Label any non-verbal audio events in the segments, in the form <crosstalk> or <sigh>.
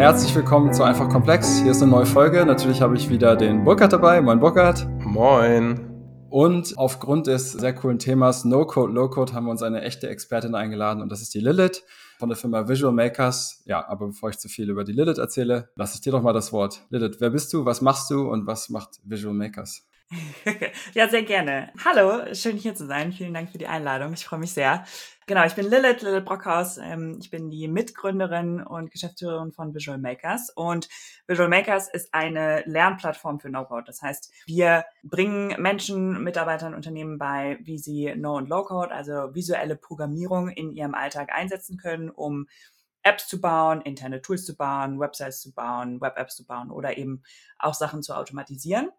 Herzlich willkommen zu Einfach Komplex. Hier ist eine neue Folge. Natürlich habe ich wieder den Burkhard dabei. Moin Burkhard. Moin. Und aufgrund des sehr coolen Themas No-Code, Low-Code haben wir uns eine echte Expertin eingeladen und das ist die Lilith von der Firma Visual Makers. Ja, aber bevor ich zu viel über die Lilith erzähle, lasse ich dir doch mal das Wort. Lilith, wer bist du, was machst du und was macht Visual Makers? <laughs> ja, sehr gerne. Hallo, schön hier zu sein. Vielen Dank für die Einladung. Ich freue mich sehr. Genau, ich bin Lilith, Lilith Brockhaus. Ähm, ich bin die Mitgründerin und Geschäftsführerin von Visual Makers. Und Visual Makers ist eine Lernplattform für No-Code. Das heißt, wir bringen Menschen, Mitarbeitern, Unternehmen bei, wie sie No- und Low-Code, also visuelle Programmierung in ihrem Alltag einsetzen können, um Apps zu bauen, interne Tools zu bauen, Websites zu bauen, Web-Apps zu bauen oder eben auch Sachen zu automatisieren.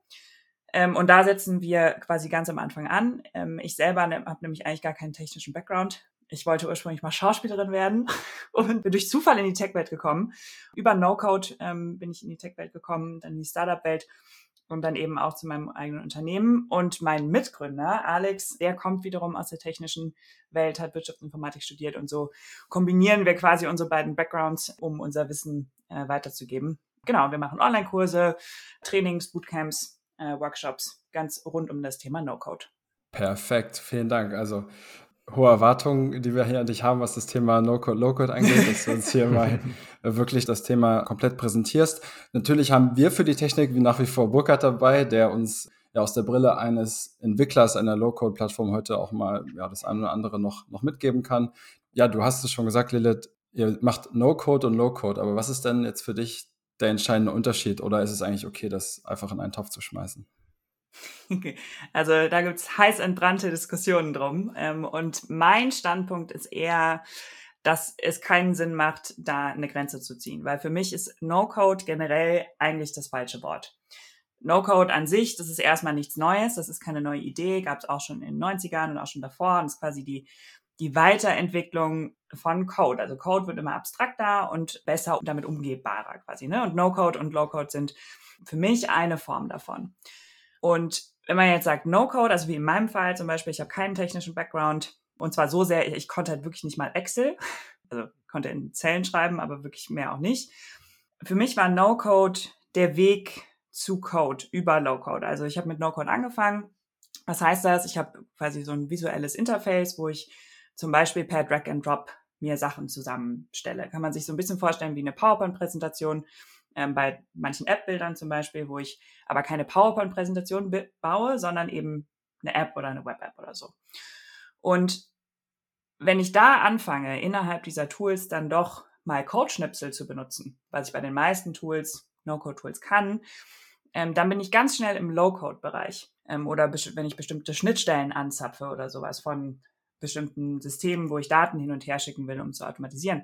Ähm, und da setzen wir quasi ganz am Anfang an. Ähm, ich selber ne, habe nämlich eigentlich gar keinen technischen Background. Ich wollte ursprünglich mal Schauspielerin werden <laughs> und bin durch Zufall in die Tech-Welt gekommen. Über No-Code ähm, bin ich in die Tech-Welt gekommen, dann in die Startup-Welt und dann eben auch zu meinem eigenen Unternehmen. Und mein Mitgründer, Alex, der kommt wiederum aus der technischen Welt, hat Wirtschaftsinformatik studiert und so kombinieren wir quasi unsere beiden Backgrounds, um unser Wissen äh, weiterzugeben. Genau, wir machen Online-Kurse, Trainings, Bootcamps, äh, Workshops ganz rund um das Thema No-Code. Perfekt, vielen Dank. Also hohe Erwartungen, die wir hier an dich haben, was das Thema No-Code, Low-Code angeht, dass du uns hier mal <laughs> wirklich das Thema komplett präsentierst. Natürlich haben wir für die Technik wie nach wie vor Burkhard dabei, der uns ja aus der Brille eines Entwicklers einer Low-Code-Plattform heute auch mal ja, das eine oder andere noch, noch mitgeben kann. Ja, du hast es schon gesagt, Lilith, ihr macht No-Code und Low-Code, aber was ist denn jetzt für dich der entscheidende Unterschied oder ist es eigentlich okay, das einfach in einen Topf zu schmeißen? Also da gibt es heiß entbrannte Diskussionen drum. Ähm, und mein Standpunkt ist eher, dass es keinen Sinn macht, da eine Grenze zu ziehen. Weil für mich ist No-Code generell eigentlich das falsche Wort. No-Code an sich, das ist erstmal nichts Neues, das ist keine neue Idee, gab es auch schon in den 90ern und auch schon davor. Und ist quasi die die Weiterentwicklung von Code. Also Code wird immer abstrakter und besser damit umgehbarer quasi. Ne? Und No-Code und Low-Code sind für mich eine Form davon. Und wenn man jetzt sagt No-Code, also wie in meinem Fall zum Beispiel, ich habe keinen technischen Background und zwar so sehr, ich konnte halt wirklich nicht mal Excel, <laughs> also konnte in Zellen schreiben, aber wirklich mehr auch nicht. Für mich war No-Code der Weg zu Code über Low-Code. Also ich habe mit No-Code angefangen. Was heißt das? Ich habe quasi so ein visuelles Interface, wo ich zum Beispiel per Drag and Drop mir Sachen zusammenstelle. Kann man sich so ein bisschen vorstellen wie eine PowerPoint-Präsentation ähm, bei manchen App-Bildern zum Beispiel, wo ich aber keine PowerPoint-Präsentation baue, sondern eben eine App oder eine Web-App oder so. Und wenn ich da anfange, innerhalb dieser Tools dann doch mal Code-Schnipsel zu benutzen, was ich bei den meisten Tools, No-Code-Tools kann, ähm, dann bin ich ganz schnell im Low-Code-Bereich. Ähm, oder wenn ich bestimmte Schnittstellen anzapfe oder sowas von bestimmten Systemen, wo ich Daten hin und her schicken will, um zu automatisieren,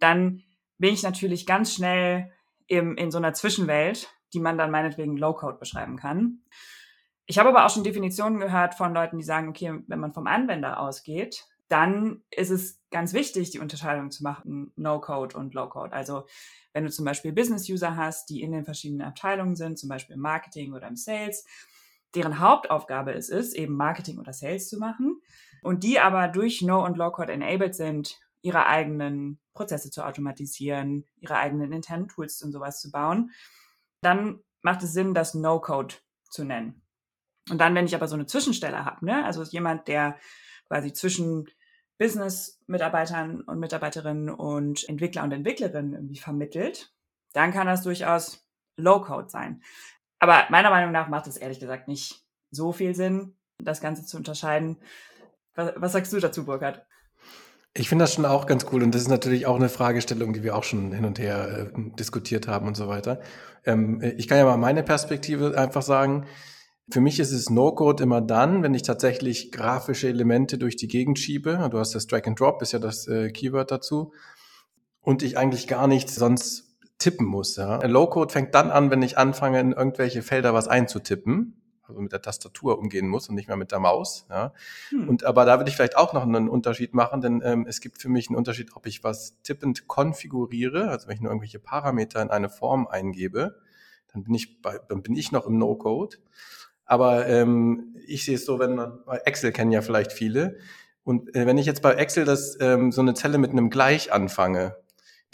dann bin ich natürlich ganz schnell im, in so einer Zwischenwelt, die man dann meinetwegen Low-Code beschreiben kann. Ich habe aber auch schon Definitionen gehört von Leuten, die sagen, okay, wenn man vom Anwender ausgeht, dann ist es ganz wichtig, die Unterscheidung zu machen, No-Code und Low-Code. Also wenn du zum Beispiel Business-User hast, die in den verschiedenen Abteilungen sind, zum Beispiel im Marketing oder im Sales, deren Hauptaufgabe es ist, eben Marketing oder Sales zu machen, und die aber durch No- und Low-Code enabled sind, ihre eigenen Prozesse zu automatisieren, ihre eigenen internen Tools und sowas zu bauen, dann macht es Sinn, das No-Code zu nennen. Und dann, wenn ich aber so eine Zwischenstelle habe, ne, also jemand, der quasi zwischen Business-Mitarbeitern und Mitarbeiterinnen und Entwickler und Entwicklerinnen irgendwie vermittelt, dann kann das durchaus Low-Code sein. Aber meiner Meinung nach macht es ehrlich gesagt nicht so viel Sinn, das Ganze zu unterscheiden. Was, was sagst du dazu, Burkhard? Ich finde das schon auch ganz cool und das ist natürlich auch eine Fragestellung, die wir auch schon hin und her äh, diskutiert haben und so weiter. Ähm, ich kann ja mal meine Perspektive einfach sagen. Für mich ist es No-Code immer dann, wenn ich tatsächlich grafische Elemente durch die Gegend schiebe. Du hast das Drag and Drop, ist ja das äh, Keyword dazu. Und ich eigentlich gar nicht sonst tippen muss. Ja. Low-Code fängt dann an, wenn ich anfange, in irgendwelche Felder was einzutippen also mit der Tastatur umgehen muss und nicht mehr mit der Maus. Ja. Hm. Und aber da würde ich vielleicht auch noch einen Unterschied machen, denn ähm, es gibt für mich einen Unterschied, ob ich was tippend konfiguriere, also wenn ich nur irgendwelche Parameter in eine Form eingebe, dann bin ich bei, dann bin ich noch im No-Code. Aber ähm, ich sehe es so, wenn man bei Excel kennen ja vielleicht viele. Und äh, wenn ich jetzt bei Excel das ähm, so eine Zelle mit einem Gleich anfange,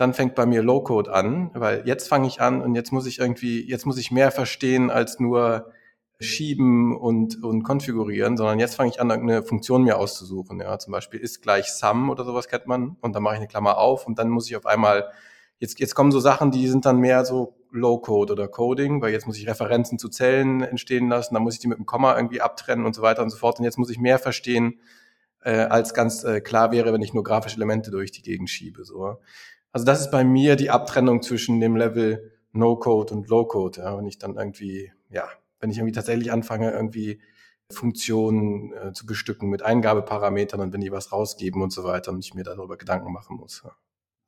dann fängt bei mir Low-Code an, weil jetzt fange ich an und jetzt muss ich irgendwie, jetzt muss ich mehr verstehen als nur schieben und, und konfigurieren, sondern jetzt fange ich an, irgendeine Funktion mir auszusuchen. Ja, zum Beispiel ist gleich Sum oder sowas kennt man und dann mache ich eine Klammer auf und dann muss ich auf einmal, jetzt, jetzt kommen so Sachen, die sind dann mehr so Low-Code oder Coding, weil jetzt muss ich Referenzen zu Zellen entstehen lassen, dann muss ich die mit einem Komma irgendwie abtrennen und so weiter und so fort und jetzt muss ich mehr verstehen, äh, als ganz äh, klar wäre, wenn ich nur grafische Elemente durch die Gegend schiebe. So. Also das ist bei mir die Abtrennung zwischen dem Level No-Code und Low-Code, ja, wenn ich dann irgendwie, ja, wenn ich irgendwie tatsächlich anfange, irgendwie Funktionen äh, zu bestücken mit Eingabeparametern und wenn die was rausgeben und so weiter und ich mir darüber Gedanken machen muss. Ja.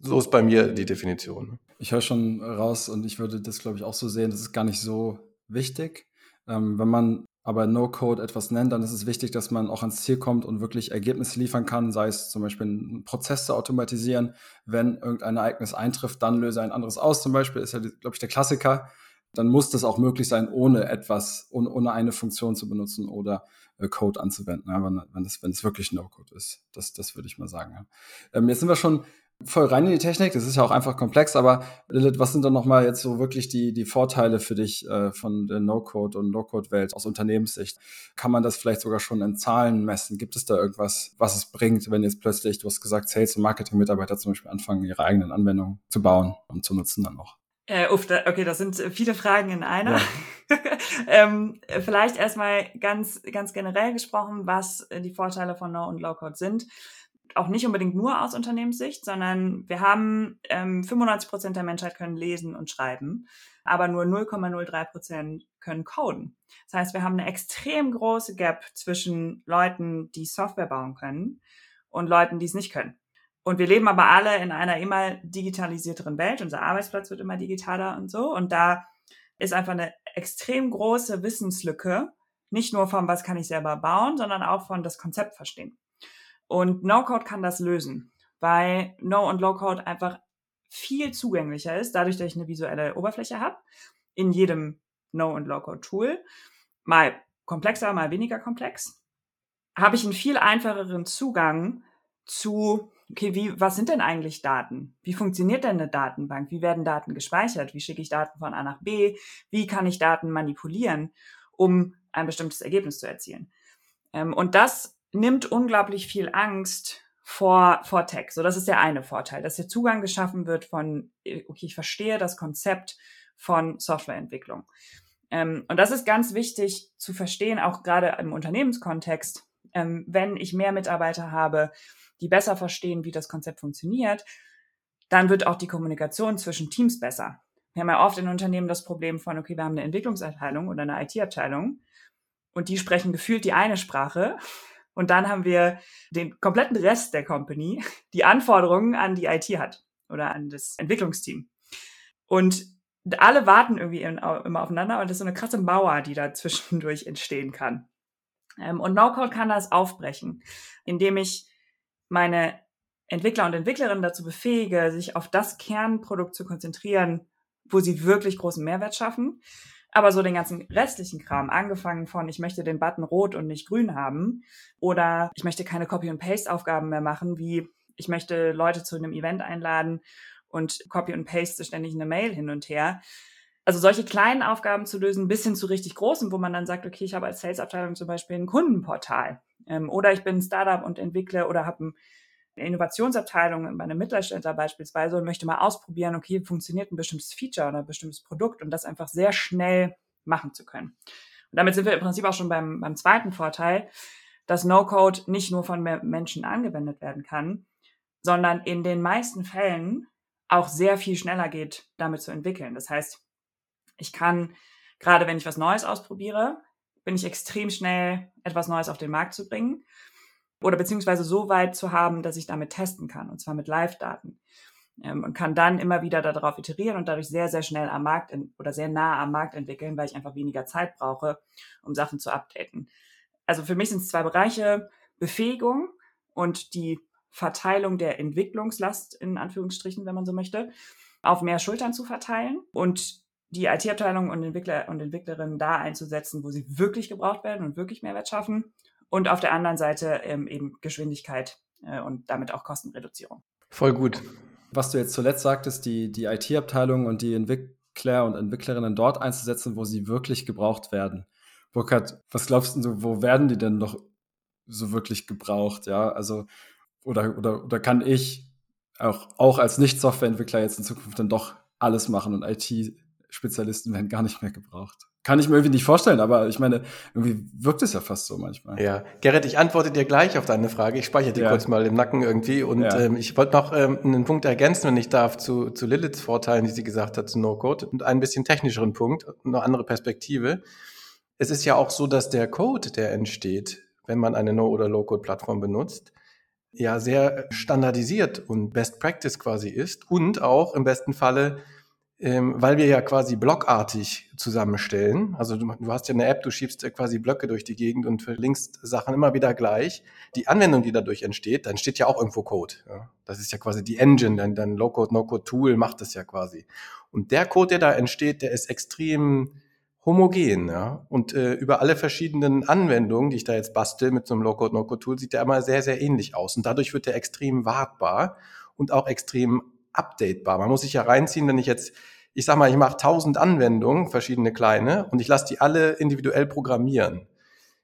So ist bei mir die Definition. Ne? Ich höre schon raus und ich würde das, glaube ich, auch so sehen, das ist gar nicht so wichtig. Ähm, wenn man aber No-Code etwas nennt, dann ist es wichtig, dass man auch ans Ziel kommt und wirklich Ergebnisse liefern kann, sei es zum Beispiel einen Prozess zu automatisieren. Wenn irgendein Ereignis eintrifft, dann löse ein anderes aus. Zum Beispiel ist ja, glaube ich, der Klassiker dann muss das auch möglich sein, ohne etwas, ohne, eine Funktion zu benutzen oder äh, Code anzuwenden, ja, wenn, wenn, es, wenn es wirklich No-Code ist. Das, das würde ich mal sagen. Ja. Ähm, jetzt sind wir schon voll rein in die Technik. Das ist ja auch einfach komplex, aber Lilith, was sind dann nochmal jetzt so wirklich die, die Vorteile für dich äh, von der No-Code und No-Code-Welt aus Unternehmenssicht? Kann man das vielleicht sogar schon in Zahlen messen? Gibt es da irgendwas, was es bringt, wenn jetzt plötzlich, du hast gesagt, Sales- und Marketing-Mitarbeiter zum Beispiel anfangen, ihre eigenen Anwendungen zu bauen und zu nutzen dann auch? Äh, uff, da, okay, das sind viele Fragen in einer. Ja. <laughs> ähm, vielleicht erstmal ganz, ganz generell gesprochen, was die Vorteile von No- und Low-Code sind. Auch nicht unbedingt nur aus Unternehmenssicht, sondern wir haben ähm, 95 Prozent der Menschheit können lesen und schreiben, aber nur 0,03 Prozent können coden. Das heißt, wir haben eine extrem große Gap zwischen Leuten, die Software bauen können und Leuten, die es nicht können. Und wir leben aber alle in einer immer digitalisierteren Welt. Unser Arbeitsplatz wird immer digitaler und so. Und da ist einfach eine extrem große Wissenslücke. Nicht nur von, was kann ich selber bauen, sondern auch von das Konzept verstehen. Und No-Code kann das lösen, weil No- und Low-Code einfach viel zugänglicher ist, dadurch, dass ich eine visuelle Oberfläche habe, in jedem No- und Low-Code-Tool. Mal komplexer, mal weniger komplex. Habe ich einen viel einfacheren Zugang zu okay, wie, was sind denn eigentlich Daten? Wie funktioniert denn eine Datenbank? Wie werden Daten gespeichert? Wie schicke ich Daten von A nach B? Wie kann ich Daten manipulieren, um ein bestimmtes Ergebnis zu erzielen? Ähm, und das nimmt unglaublich viel Angst vor, vor Tech. So, das ist der eine Vorteil, dass der Zugang geschaffen wird von, äh, okay, ich verstehe das Konzept von Softwareentwicklung. Ähm, und das ist ganz wichtig zu verstehen, auch gerade im Unternehmenskontext, ähm, wenn ich mehr Mitarbeiter habe, die besser verstehen, wie das Konzept funktioniert, dann wird auch die Kommunikation zwischen Teams besser. Wir haben ja oft in Unternehmen das Problem von, okay, wir haben eine Entwicklungsabteilung oder eine IT-Abteilung und die sprechen gefühlt die eine Sprache und dann haben wir den kompletten Rest der Company, die Anforderungen an die IT hat oder an das Entwicklungsteam. Und alle warten irgendwie immer aufeinander und das ist so eine krasse Mauer, die da <laughs> zwischendurch entstehen kann. Ähm, und No-Code kann das aufbrechen, indem ich meine Entwickler und Entwicklerinnen dazu befähige, sich auf das Kernprodukt zu konzentrieren, wo sie wirklich großen Mehrwert schaffen. Aber so den ganzen restlichen Kram, angefangen von, ich möchte den Button rot und nicht grün haben, oder ich möchte keine Copy-and-Paste-Aufgaben mehr machen, wie ich möchte Leute zu einem Event einladen und Copy und Paste ständig eine Mail hin und her. Also solche kleinen Aufgaben zu lösen, bis hin zu richtig großen, wo man dann sagt, okay, ich habe als Sales-Abteilung zum Beispiel ein Kundenportal ähm, oder ich bin ein Startup und entwickle oder habe eine Innovationsabteilung bei einem Mittelständler beispielsweise und möchte mal ausprobieren, okay, funktioniert ein bestimmtes Feature oder ein bestimmtes Produkt und das einfach sehr schnell machen zu können. Und damit sind wir im Prinzip auch schon beim, beim zweiten Vorteil, dass No-Code nicht nur von Menschen angewendet werden kann, sondern in den meisten Fällen auch sehr viel schneller geht, damit zu entwickeln. Das heißt, ich kann, gerade wenn ich was Neues ausprobiere, bin ich extrem schnell, etwas Neues auf den Markt zu bringen oder beziehungsweise so weit zu haben, dass ich damit testen kann, und zwar mit Live-Daten. Ähm, und kann dann immer wieder darauf iterieren und dadurch sehr, sehr schnell am Markt in, oder sehr nah am Markt entwickeln, weil ich einfach weniger Zeit brauche, um Sachen zu updaten. Also für mich sind es zwei Bereiche, Befähigung und die Verteilung der Entwicklungslast, in Anführungsstrichen, wenn man so möchte, auf mehr Schultern zu verteilen und die IT-Abteilung und Entwickler und Entwicklerinnen da einzusetzen, wo sie wirklich gebraucht werden und wirklich Mehrwert schaffen. Und auf der anderen Seite ähm, eben Geschwindigkeit äh, und damit auch Kostenreduzierung. Voll gut. was du jetzt zuletzt sagtest, die, die IT-Abteilung und die Entwickler und Entwicklerinnen dort einzusetzen, wo sie wirklich gebraucht werden. Burkhard, was glaubst du, wo werden die denn noch so wirklich gebraucht? Ja, also, oder, oder, oder kann ich auch, auch als Nicht-Softwareentwickler jetzt in Zukunft dann doch alles machen und IT-Spezialisten werden gar nicht mehr gebraucht? Kann ich mir irgendwie nicht vorstellen, aber ich meine, irgendwie wirkt es ja fast so manchmal. Ja, Gerrit, ich antworte dir gleich auf deine Frage. Ich speichere die ja. kurz mal im Nacken irgendwie. Und ja. ähm, ich wollte noch ähm, einen Punkt ergänzen, wenn ich darf, zu, zu Liliths Vorteilen, die sie gesagt hat, zu No-Code. Und einen bisschen technischeren Punkt, eine andere Perspektive. Es ist ja auch so, dass der Code, der entsteht, wenn man eine No- oder Low-Code-Plattform benutzt, ja sehr standardisiert und Best Practice quasi ist und auch im besten Falle ähm, weil wir ja quasi blockartig zusammenstellen. Also du, du, hast ja eine App, du schiebst quasi Blöcke durch die Gegend und verlinkst Sachen immer wieder gleich. Die Anwendung, die dadurch entsteht, dann steht ja auch irgendwo Code. Ja? Das ist ja quasi die Engine, dein, dein Low-Code, No-Code-Tool macht das ja quasi. Und der Code, der da entsteht, der ist extrem homogen, ja. Und äh, über alle verschiedenen Anwendungen, die ich da jetzt bastel mit so einem Low-Code, No-Code-Tool, sieht der immer sehr, sehr ähnlich aus. Und dadurch wird der extrem wartbar und auch extrem updatebar. Man muss sich ja reinziehen, wenn ich jetzt ich sag mal, ich mache tausend Anwendungen, verschiedene kleine, und ich lasse die alle individuell programmieren.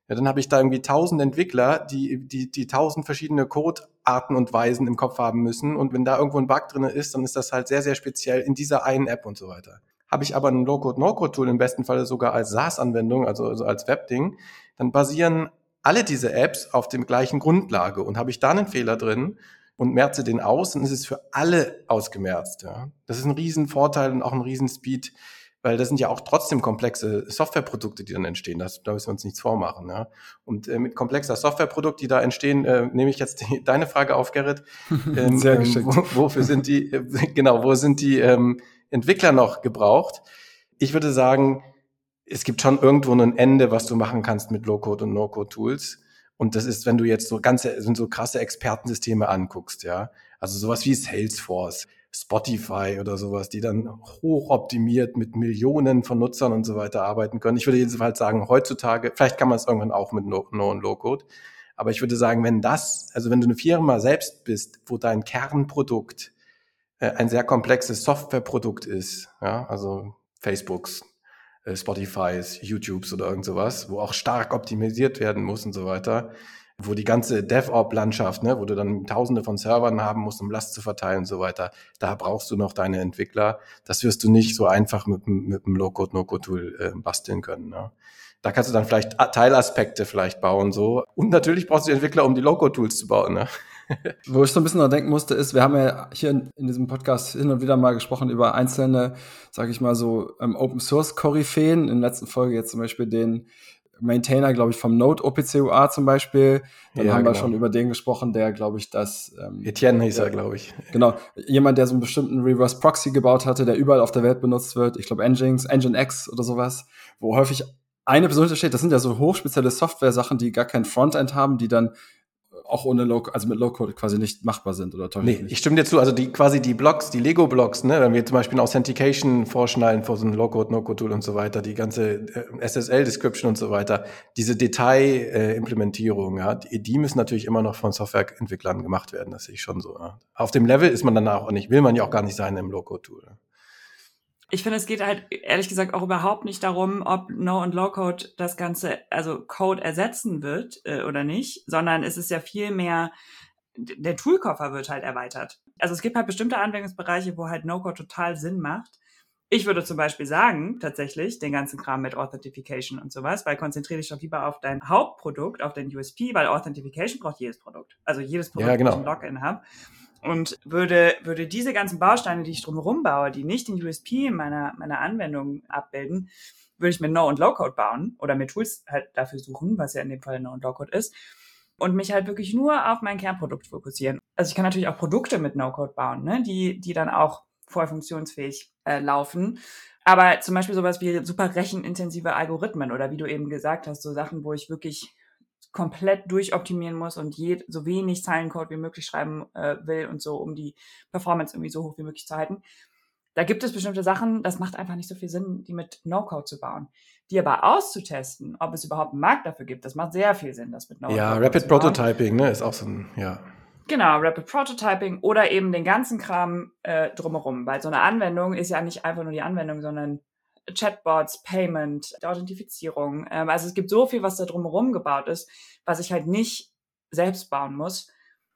Ja, dann habe ich da irgendwie tausend Entwickler, die, die, die tausend verschiedene Codearten und Weisen im Kopf haben müssen. Und wenn da irgendwo ein Bug drin ist, dann ist das halt sehr, sehr speziell in dieser einen App und so weiter. Habe ich aber ein Low-Code, No-Code-Tool im besten Falle sogar als SaaS-Anwendung, also, also als Webding, dann basieren alle diese Apps auf dem gleichen Grundlage. Und habe ich da einen Fehler drin, und merze den aus, dann ist es für alle ausgemerzt. Ja. Das ist ein Riesenvorteil und auch ein Riesenspeed, weil das sind ja auch trotzdem komplexe Softwareprodukte, die dann entstehen. Das, da müssen wir uns nichts vormachen. Ja. Und äh, mit komplexer Softwareprodukt, die da entstehen, äh, nehme ich jetzt die, <laughs> deine Frage auf, Gerrit. <laughs> Ähm, Sehr geschickt. Ähm, wo, wofür sind die, äh, <laughs> genau, wo sind die ähm, Entwickler noch gebraucht? Ich würde sagen, es gibt schon irgendwo ein Ende, was du machen kannst mit Low-Code und No-Code-Tools. Und das ist, wenn du jetzt so ganze, sind so krasse Expertensysteme anguckst, ja. Also sowas wie Salesforce, Spotify oder sowas, die dann hochoptimiert mit Millionen von Nutzern und so weiter arbeiten können. Ich würde jedenfalls sagen, heutzutage, vielleicht kann man es irgendwann auch mit No, no und Low-Code. Aber ich würde sagen, wenn das, also wenn du eine Firma selbst bist, wo dein Kernprodukt äh, ein sehr komplexes Softwareprodukt ist, ja, also Facebooks, äh, Spotifys, YouTubes oder irgend sowas, wo auch stark optimisiert werden muss und so weiter, wo die ganze DevOps-Landschaft, ne, wo du dann Tausende von Servern haben musst, um Last zu verteilen und so weiter, da brauchst du noch deine Entwickler. Das wirst du nicht so einfach mit, mit einem Low-Code, No-Code-Tool äh, basteln können. Ne? Da kannst du dann vielleicht Teilaspekte vielleicht bauen so. Und natürlich brauchst du Entwickler, um die Low-Code-Tools zu bauen. Ne? <laughs> Wo ich so ein bisschen noch denken musste, ist, wir haben ja hier in, in diesem Podcast hin und wieder mal gesprochen über einzelne, sage ich mal so, ähm, Open Source Koryphäen. In der letzten Folge jetzt zum Beispiel den Maintainer, glaube ich, vom Node OPCUA zum Beispiel. Dann ja, haben genau. wir schon über den gesprochen, der, glaube ich, das. Ähm, Etienne hieß er, glaube ich. Genau. Jemand, der so einen bestimmten Reverse Proxy gebaut hatte, der überall auf der Welt benutzt wird. Ich glaube, Engines, Engine X oder sowas, wo häufig eine Person steht. Das sind ja so hochspezielle Software-Sachen, die gar kein Frontend haben, die dann auch ohne Low, also mit Low-Code quasi nicht machbar sind oder toll. Nee, ich stimme dir zu. Also die quasi die Blocks, die Lego-Blocks, ne, wenn wir zum Beispiel eine Authentication vorschneiden vor so einem Low-Code, No-Code-Tool und so weiter, die ganze äh, SSL-Description und so weiter, diese Detail-Implementierung, ja, die, die, müssen natürlich immer noch von Softwareentwicklern gemacht werden, das sehe ich schon so. Ja. Auf dem Level ist man dann auch nicht, will man ja auch gar nicht sein im Low-Code-Tool. Ich finde, es geht halt ehrlich gesagt auch überhaupt nicht darum, ob No- und Low-Code das Ganze, also Code ersetzen wird äh, oder nicht, sondern es ist ja viel mehr, der Toolkoffer wird halt erweitert. Also es gibt halt bestimmte Anwendungsbereiche, wo halt No-Code total Sinn macht. Ich würde zum Beispiel sagen, tatsächlich, den ganzen Kram mit Authentification und sowas, weil konzentriere dich doch lieber auf dein Hauptprodukt, auf dein USP, weil Authentification braucht jedes Produkt. Also jedes Produkt, ja, genau. das ein Login habe und würde, würde diese ganzen Bausteine, die ich drumherum baue, die nicht den USP meiner, meiner Anwendung abbilden, würde ich mit No- und Low-Code bauen oder mit Tools halt dafür suchen, was ja in dem Fall No- und Low-Code ist und mich halt wirklich nur auf mein Kernprodukt fokussieren. Also ich kann natürlich auch Produkte mit No-Code bauen, ne? die, die dann auch voll funktionsfähig äh, laufen. Aber zum Beispiel sowas wie super rechenintensive Algorithmen oder wie du eben gesagt hast, so Sachen, wo ich wirklich komplett durchoptimieren muss und je, so wenig Zeilencode wie möglich schreiben äh, will und so, um die Performance irgendwie so hoch wie möglich zu halten. Da gibt es bestimmte Sachen, das macht einfach nicht so viel Sinn, die mit No-Code zu bauen. Die aber auszutesten, ob es überhaupt einen Markt dafür gibt, das macht sehr viel Sinn, das mit No-Code Ja, Rapid Prototyping, ne, ist auch so ein, ja. Genau, Rapid Prototyping oder eben den ganzen Kram äh, drumherum. Weil so eine Anwendung ist ja nicht einfach nur die Anwendung, sondern Chatbots, Payment, Authentifizierung. Ähm, also es gibt so viel, was da drumherum gebaut ist, was ich halt nicht selbst bauen muss,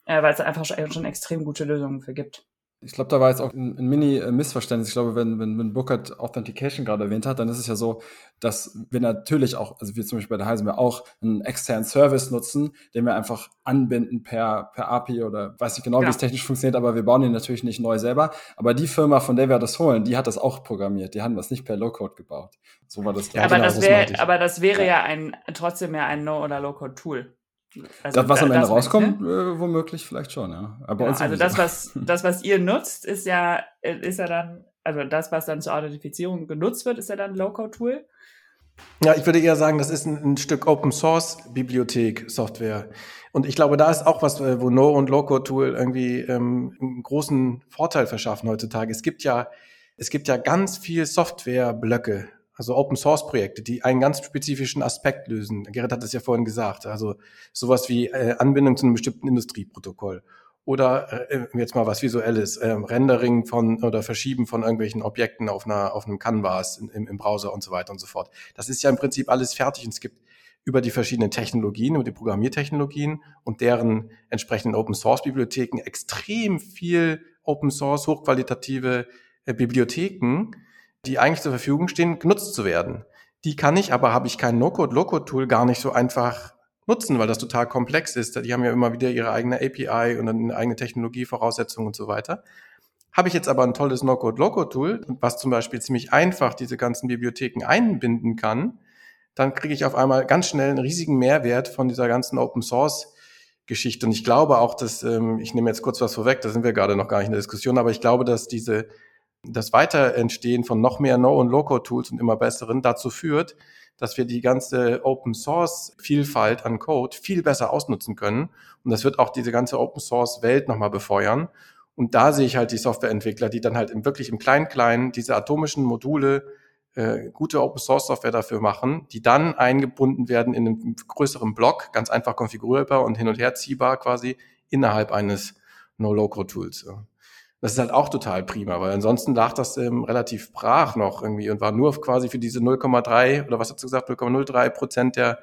äh, weil es einfach schon, schon extrem gute Lösungen für gibt. Ich glaube, da war jetzt auch ein, ein Mini-Missverständnis. Ich glaube, wenn, wenn, wenn Bookert Authentication gerade erwähnt hat, dann ist es ja so, dass wir natürlich auch, also wir zum Beispiel bei der Heisen, wir auch einen externen Service nutzen, den wir einfach anbinden per, per API oder weiß nicht genau, ja. wie es technisch funktioniert, aber wir bauen den natürlich nicht neu selber. Aber die Firma, von der wir das holen, die hat das auch programmiert. Die haben das nicht per Low-Code gebaut. So war das. Ja, aber, genau, das wär, aber das wäre ja, ja ein, trotzdem ja ein No- oder Low-Code-Tool. Also das, was am Ende rauskommt, ne? äh, womöglich vielleicht schon, ja. Aber ja, also das, was, <laughs> das, was ihr nutzt, ist ja, ist ja dann, also das, was dann zur Authentifizierung genutzt wird, ist ja dann Low-Code-Tool. Ja, ich würde eher sagen, das ist ein, ein Stück Open Source Bibliothek Software. Und ich glaube, da ist auch was, äh, wo No und Low-Code Tool irgendwie ähm, einen großen Vorteil verschaffen heutzutage. Es gibt ja, es gibt ja ganz viel Softwareblöcke also Open Source Projekte, die einen ganz spezifischen Aspekt lösen. Gerrit hat es ja vorhin gesagt, also sowas wie äh, Anbindung zu einem bestimmten Industrieprotokoll oder äh, jetzt mal was Visuelles, äh, Rendering von oder Verschieben von irgendwelchen Objekten auf einer auf einem Canvas im, im Browser und so weiter und so fort. Das ist ja im Prinzip alles fertig und es gibt über die verschiedenen Technologien, über die Programmiertechnologien und deren entsprechenden Open Source Bibliotheken extrem viel Open Source hochqualitative äh, Bibliotheken, die eigentlich zur Verfügung stehen, genutzt zu werden. Die kann ich, aber habe ich kein No-Code, Low-Code-Tool gar nicht so einfach nutzen, weil das total komplex ist. Die haben ja immer wieder ihre eigene API und eine eigene Technologievoraussetzung und so weiter. Habe ich jetzt aber ein tolles No-Code, Low-Code-Tool, was zum Beispiel ziemlich einfach diese ganzen Bibliotheken einbinden kann, dann kriege ich auf einmal ganz schnell einen riesigen Mehrwert von dieser ganzen Open-Source Geschichte. Und ich glaube auch, dass, ähm, ich nehme jetzt kurz was vorweg, da sind wir gerade noch gar nicht in der Diskussion, aber ich glaube, dass diese das Weiterentstehen von noch mehr No- und Low-Code-Tools und immer besseren dazu führt, dass wir die ganze Open-Source-Vielfalt an Code viel besser ausnutzen können. Und das wird auch diese ganze Open-Source-Welt nochmal befeuern. Und da sehe ich halt die Softwareentwickler, die dann halt im, wirklich im Klein-Klein diese atomischen Module, äh, gute Open-Source-Software dafür machen, die dann eingebunden werden in einen größeren Block, ganz einfach konfigurierbar und hin und her ziehbar quasi innerhalb eines No-Low-Code-Tools. Das ist halt auch total prima, weil ansonsten lag das ähm, relativ brach noch irgendwie und war nur quasi für diese 0,3 oder was hast du gesagt, 0,03 Prozent der,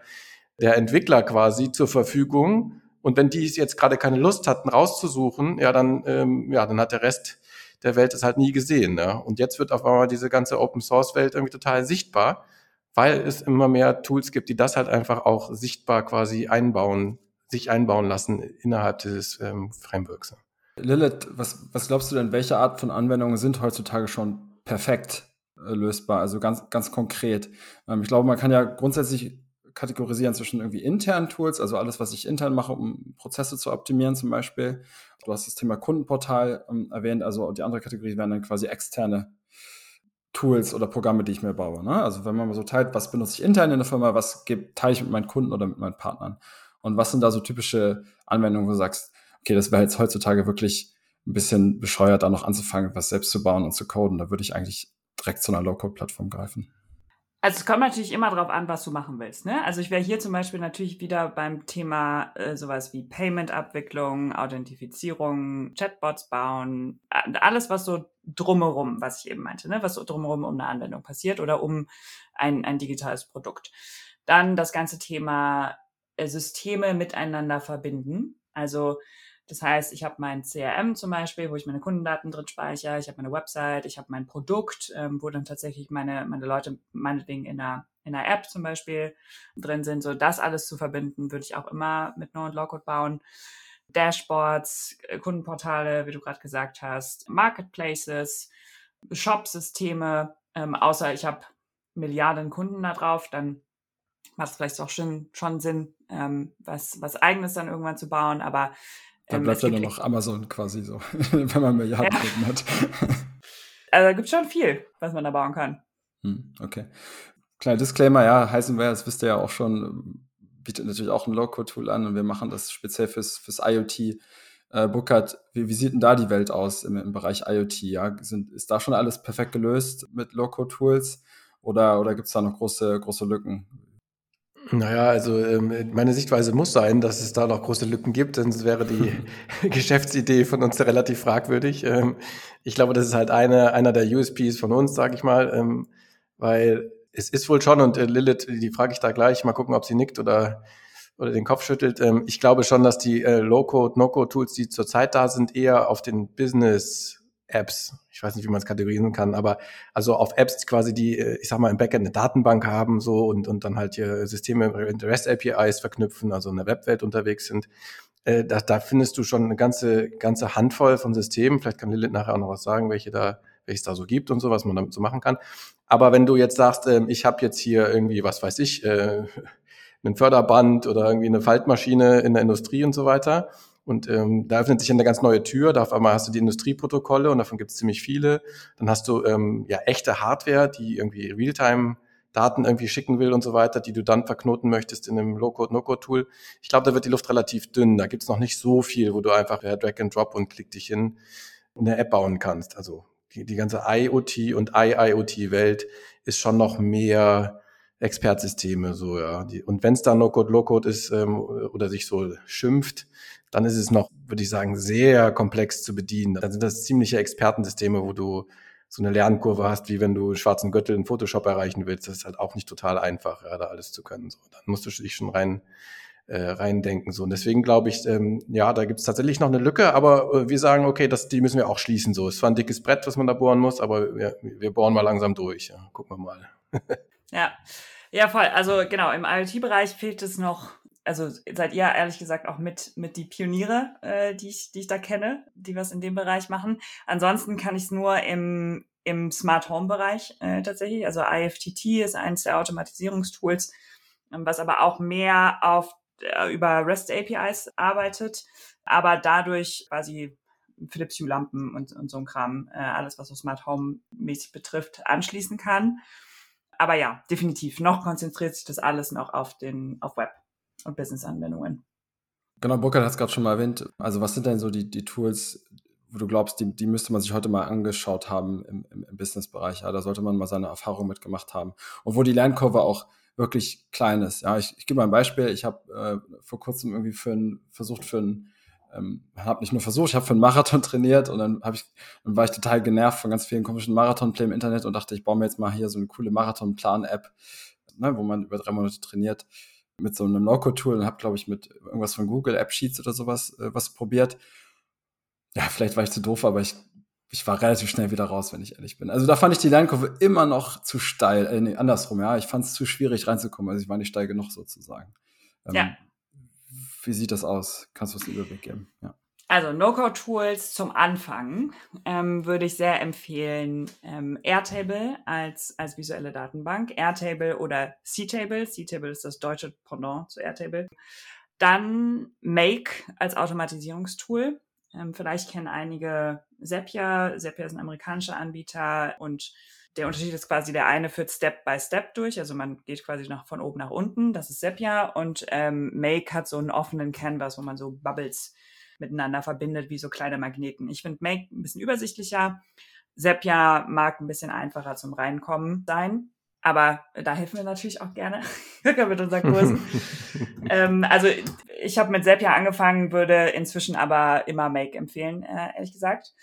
der Entwickler quasi zur Verfügung. Und wenn die jetzt gerade keine Lust hatten, rauszusuchen, ja, dann, ähm, ja, dann hat der Rest der Welt es halt nie gesehen. Ne? Und jetzt wird auf einmal diese ganze Open Source Welt irgendwie total sichtbar, weil es immer mehr Tools gibt, die das halt einfach auch sichtbar quasi einbauen, sich einbauen lassen innerhalb dieses ähm, Frameworks. Lilith, was, was glaubst du denn, welche Art von Anwendungen sind heutzutage schon perfekt äh, lösbar, also ganz, ganz konkret? Ähm, ich glaube, man kann ja grundsätzlich kategorisieren zwischen irgendwie internen Tools, also alles, was ich intern mache, um Prozesse zu optimieren zum Beispiel. Du hast das Thema Kundenportal ähm, erwähnt, also die andere Kategorie wären dann quasi externe Tools oder Programme, die ich mir baue. Ne? Also wenn man mal so teilt, was benutze ich intern in der Firma, was teile ich mit meinen Kunden oder mit meinen Partnern? Und was sind da so typische Anwendungen, wo du sagst, okay, das wäre jetzt heutzutage wirklich ein bisschen bescheuert, da noch anzufangen, was selbst zu bauen und zu coden. Da würde ich eigentlich direkt zu einer Low-Code-Plattform greifen. Also es kommt natürlich immer darauf an, was du machen willst. Ne? Also ich wäre hier zum Beispiel natürlich wieder beim Thema äh, sowas wie Payment-Abwicklung, Authentifizierung, Chatbots bauen, alles, was so drumherum, was ich eben meinte, ne? was so drumherum um eine Anwendung passiert oder um ein, ein digitales Produkt. Dann das ganze Thema äh, Systeme miteinander verbinden. Also das heißt, ich habe mein CRM zum Beispiel, wo ich meine Kundendaten drin speichere, ich habe meine Website, ich habe mein Produkt, ähm, wo dann tatsächlich meine, meine Leute meinetwegen in einer, in einer App zum Beispiel drin sind. So das alles zu verbinden, würde ich auch immer mit No- und Low-Code bauen. Dashboards, äh, Kundenportale, wie du gerade gesagt hast, Marketplaces, Shop-Systeme, ähm, außer ich habe Milliarden Kunden da drauf, dann macht es vielleicht auch schon, schon Sinn, ähm, was, was eigenes dann irgendwann zu bauen, aber da ähm, bleibt ja nur noch Amazon quasi so, <laughs> wenn man Milliarden ja. hat. <laughs> also da gibt es schon viel, was man da bauen kann. Hm, okay. Kleiner Disclaimer, ja, Heisenware, das wisst ihr ja auch schon, bietet natürlich auch ein Low-Code-Tool an und wir machen das speziell fürs, fürs IoT. Äh, Burkhard, wie, wie, sieht denn da die Welt aus im, im Bereich IoT? Ja? Sind, ist da schon alles perfekt gelöst mit Low-Code-Tools oder, oder gibt es da noch große, große Lücken? Naja, also ähm, meine Sichtweise muss sein, dass es da noch große Lücken gibt, sonst wäre die <laughs> Geschäftsidee von uns relativ fragwürdig. Ähm, ich glaube, das ist halt eine, einer der USPs von uns, sage ich mal, ähm, weil es ist wohl schon, und äh, Lilith, die frage ich da gleich, mal gucken, ob sie nickt oder, oder den Kopf schüttelt. Ich glaube schon, dass die äh, Low-Code, No-Code-Tools, die zurzeit da sind, eher auf den Business Apps, ich weiß nicht, wie man es kategorisieren kann, aber also auf Apps quasi, die, äh, ich sag mal, im Backend eine Datenbank haben so und, und dann halt hier Systeme mit REST-APIs verknüpfen, also in der Webwelt unterwegs sind. Äh, da, da findest du schon eine ganze, ganze Handvoll von Systemen. Vielleicht kann Lilith nachher auch noch was sagen, welche da, welches da so gibt und so, was man damit so machen kann. Aber wenn du jetzt sagst, äh, ich habe jetzt hier irgendwie, was weiß ich, äh, <laughs> einen Förderband oder irgendwie eine Faltmaschine in der Industrie und so weiter, und ähm, da öffnet sich eine ganz neue Tür. Da auf einmal hast du die Industrieprotokolle und davon gibt es ziemlich viele. Dann hast du ähm, ja echte Hardware, die irgendwie Realtime Daten irgendwie schicken will und so weiter, die du dann verknoten möchtest in einem Low-Code, No-Code-Tool. Ich glaube, da wird die Luft relativ dünn. Da gibt es noch nicht so viel, wo du einfach per Drag and Drop und klick dich hin eine App bauen kannst. Also die, die ganze IoT und IIoT-Welt ist schon noch mehr Expertsysteme, so ja. Und wenn es da No-Code, Low-Code ist ähm, oder sich so schimpft, dann ist es noch, würde ich sagen, sehr komplex zu bedienen. Dann sind das ziemliche Expertensysteme, wo du so eine Lernkurve hast, wie wenn du schwarzen Gürtel in Photoshop erreichen willst. Das ist halt auch nicht total einfach, ja, da alles zu können. So, dann musst du dich schon rein äh, reindenken. So. Und deswegen glaube ich, ähm, ja, da gibt es tatsächlich noch eine Lücke, aber äh, wir sagen, okay, das, die müssen wir auch schließen. So, es war ein dickes Brett, was man da bohren muss, aber wir, wir bohren mal langsam durch. Ja. Gucken wir mal. <laughs> ja. Ja, voll. Also genau, im IoT-Bereich fehlt es noch also seid ihr ehrlich gesagt auch mit, mit die Pioniere, äh, die, ich, die ich da kenne, die was in dem Bereich machen. Ansonsten kann ich es nur im, im Smart Home Bereich äh, tatsächlich. Also IFTT ist eines der Automatisierungstools, ähm, was aber auch mehr auf äh, über REST APIs arbeitet, aber dadurch quasi Philips Hue Lampen und, und so ein Kram, äh, alles was so Smart Home mäßig betrifft, anschließen kann. Aber ja, definitiv. Noch konzentriert sich das alles noch auf den, auf Web und Business-Anwendungen. Genau, Burkhard hat es gerade schon mal erwähnt. Also was sind denn so die, die Tools, wo du glaubst, die, die müsste man sich heute mal angeschaut haben im, im, im Business-Bereich? Ja, da sollte man mal seine Erfahrung mitgemacht haben. Und wo die Lernkurve auch wirklich klein ist. Ja, ich, ich gebe mal ein Beispiel. Ich habe äh, vor kurzem irgendwie für ein, versucht für ein ähm, habe nicht nur versucht, ich habe für einen Marathon trainiert und dann habe ich, dann war ich total genervt von ganz vielen komischen Marathonplänen im Internet und dachte, ich baue mir jetzt mal hier so eine coole Marathonplan-App, ne, wo man über drei Monate trainiert mit so einem No-Code-Tool und habe, glaube ich, mit irgendwas von Google App Sheets oder sowas äh, was probiert. Ja, vielleicht war ich zu doof, aber ich, ich war relativ schnell wieder raus, wenn ich ehrlich bin. Also da fand ich die Lernkurve immer noch zu steil. Äh, nee, andersrum, ja. Ich fand es zu schwierig reinzukommen. Also ich war nicht steil genug sozusagen. Ähm, ja. Wie sieht das aus? Kannst du uns einen Überblick geben? Ja. Also No-Code-Tools zum Anfang ähm, würde ich sehr empfehlen ähm, Airtable als, als visuelle Datenbank. Airtable oder C-Table. C-Table ist das deutsche Pendant zu Airtable. Dann Make als Automatisierungstool. Ähm, vielleicht kennen einige Zapier. Zapier ist ein amerikanischer Anbieter und der Unterschied ist quasi, der eine führt Step by Step durch, also man geht quasi nach, von oben nach unten, das ist Zapier und ähm, Make hat so einen offenen Canvas, wo man so Bubbles miteinander verbindet, wie so kleine Magneten. Ich finde Make ein bisschen übersichtlicher. Sepia mag ein bisschen einfacher zum Reinkommen sein. Aber da helfen wir natürlich auch gerne <laughs> mit unseren Kursen. <laughs> ähm, also ich habe mit Sepia angefangen, würde inzwischen aber immer Make empfehlen, äh, ehrlich gesagt.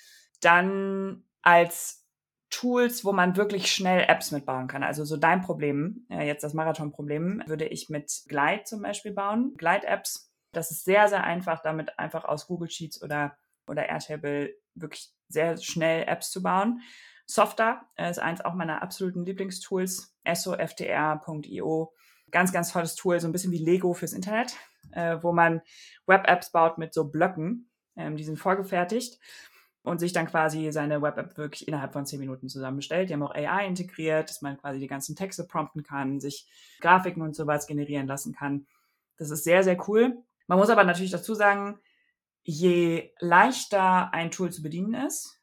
Dann als Tools, wo man wirklich schnell Apps mitbauen kann. Also so dein Problem, äh, jetzt das Marathon-Problem, würde ich mit Glide zum Beispiel bauen. Glide-Apps das ist sehr, sehr einfach, damit einfach aus Google Sheets oder, oder Airtable wirklich sehr schnell Apps zu bauen. Softer ist eins auch meiner absoluten Lieblingstools, sofdr.io. Ganz, ganz tolles Tool, so ein bisschen wie Lego fürs Internet, äh, wo man Web-Apps baut mit so Blöcken. Ähm, die sind vorgefertigt und sich dann quasi seine Web-App wirklich innerhalb von zehn Minuten zusammenstellt. Die haben auch AI integriert, dass man quasi die ganzen Texte prompten kann, sich Grafiken und sowas generieren lassen kann. Das ist sehr, sehr cool. Man muss aber natürlich dazu sagen, je leichter ein Tool zu bedienen ist,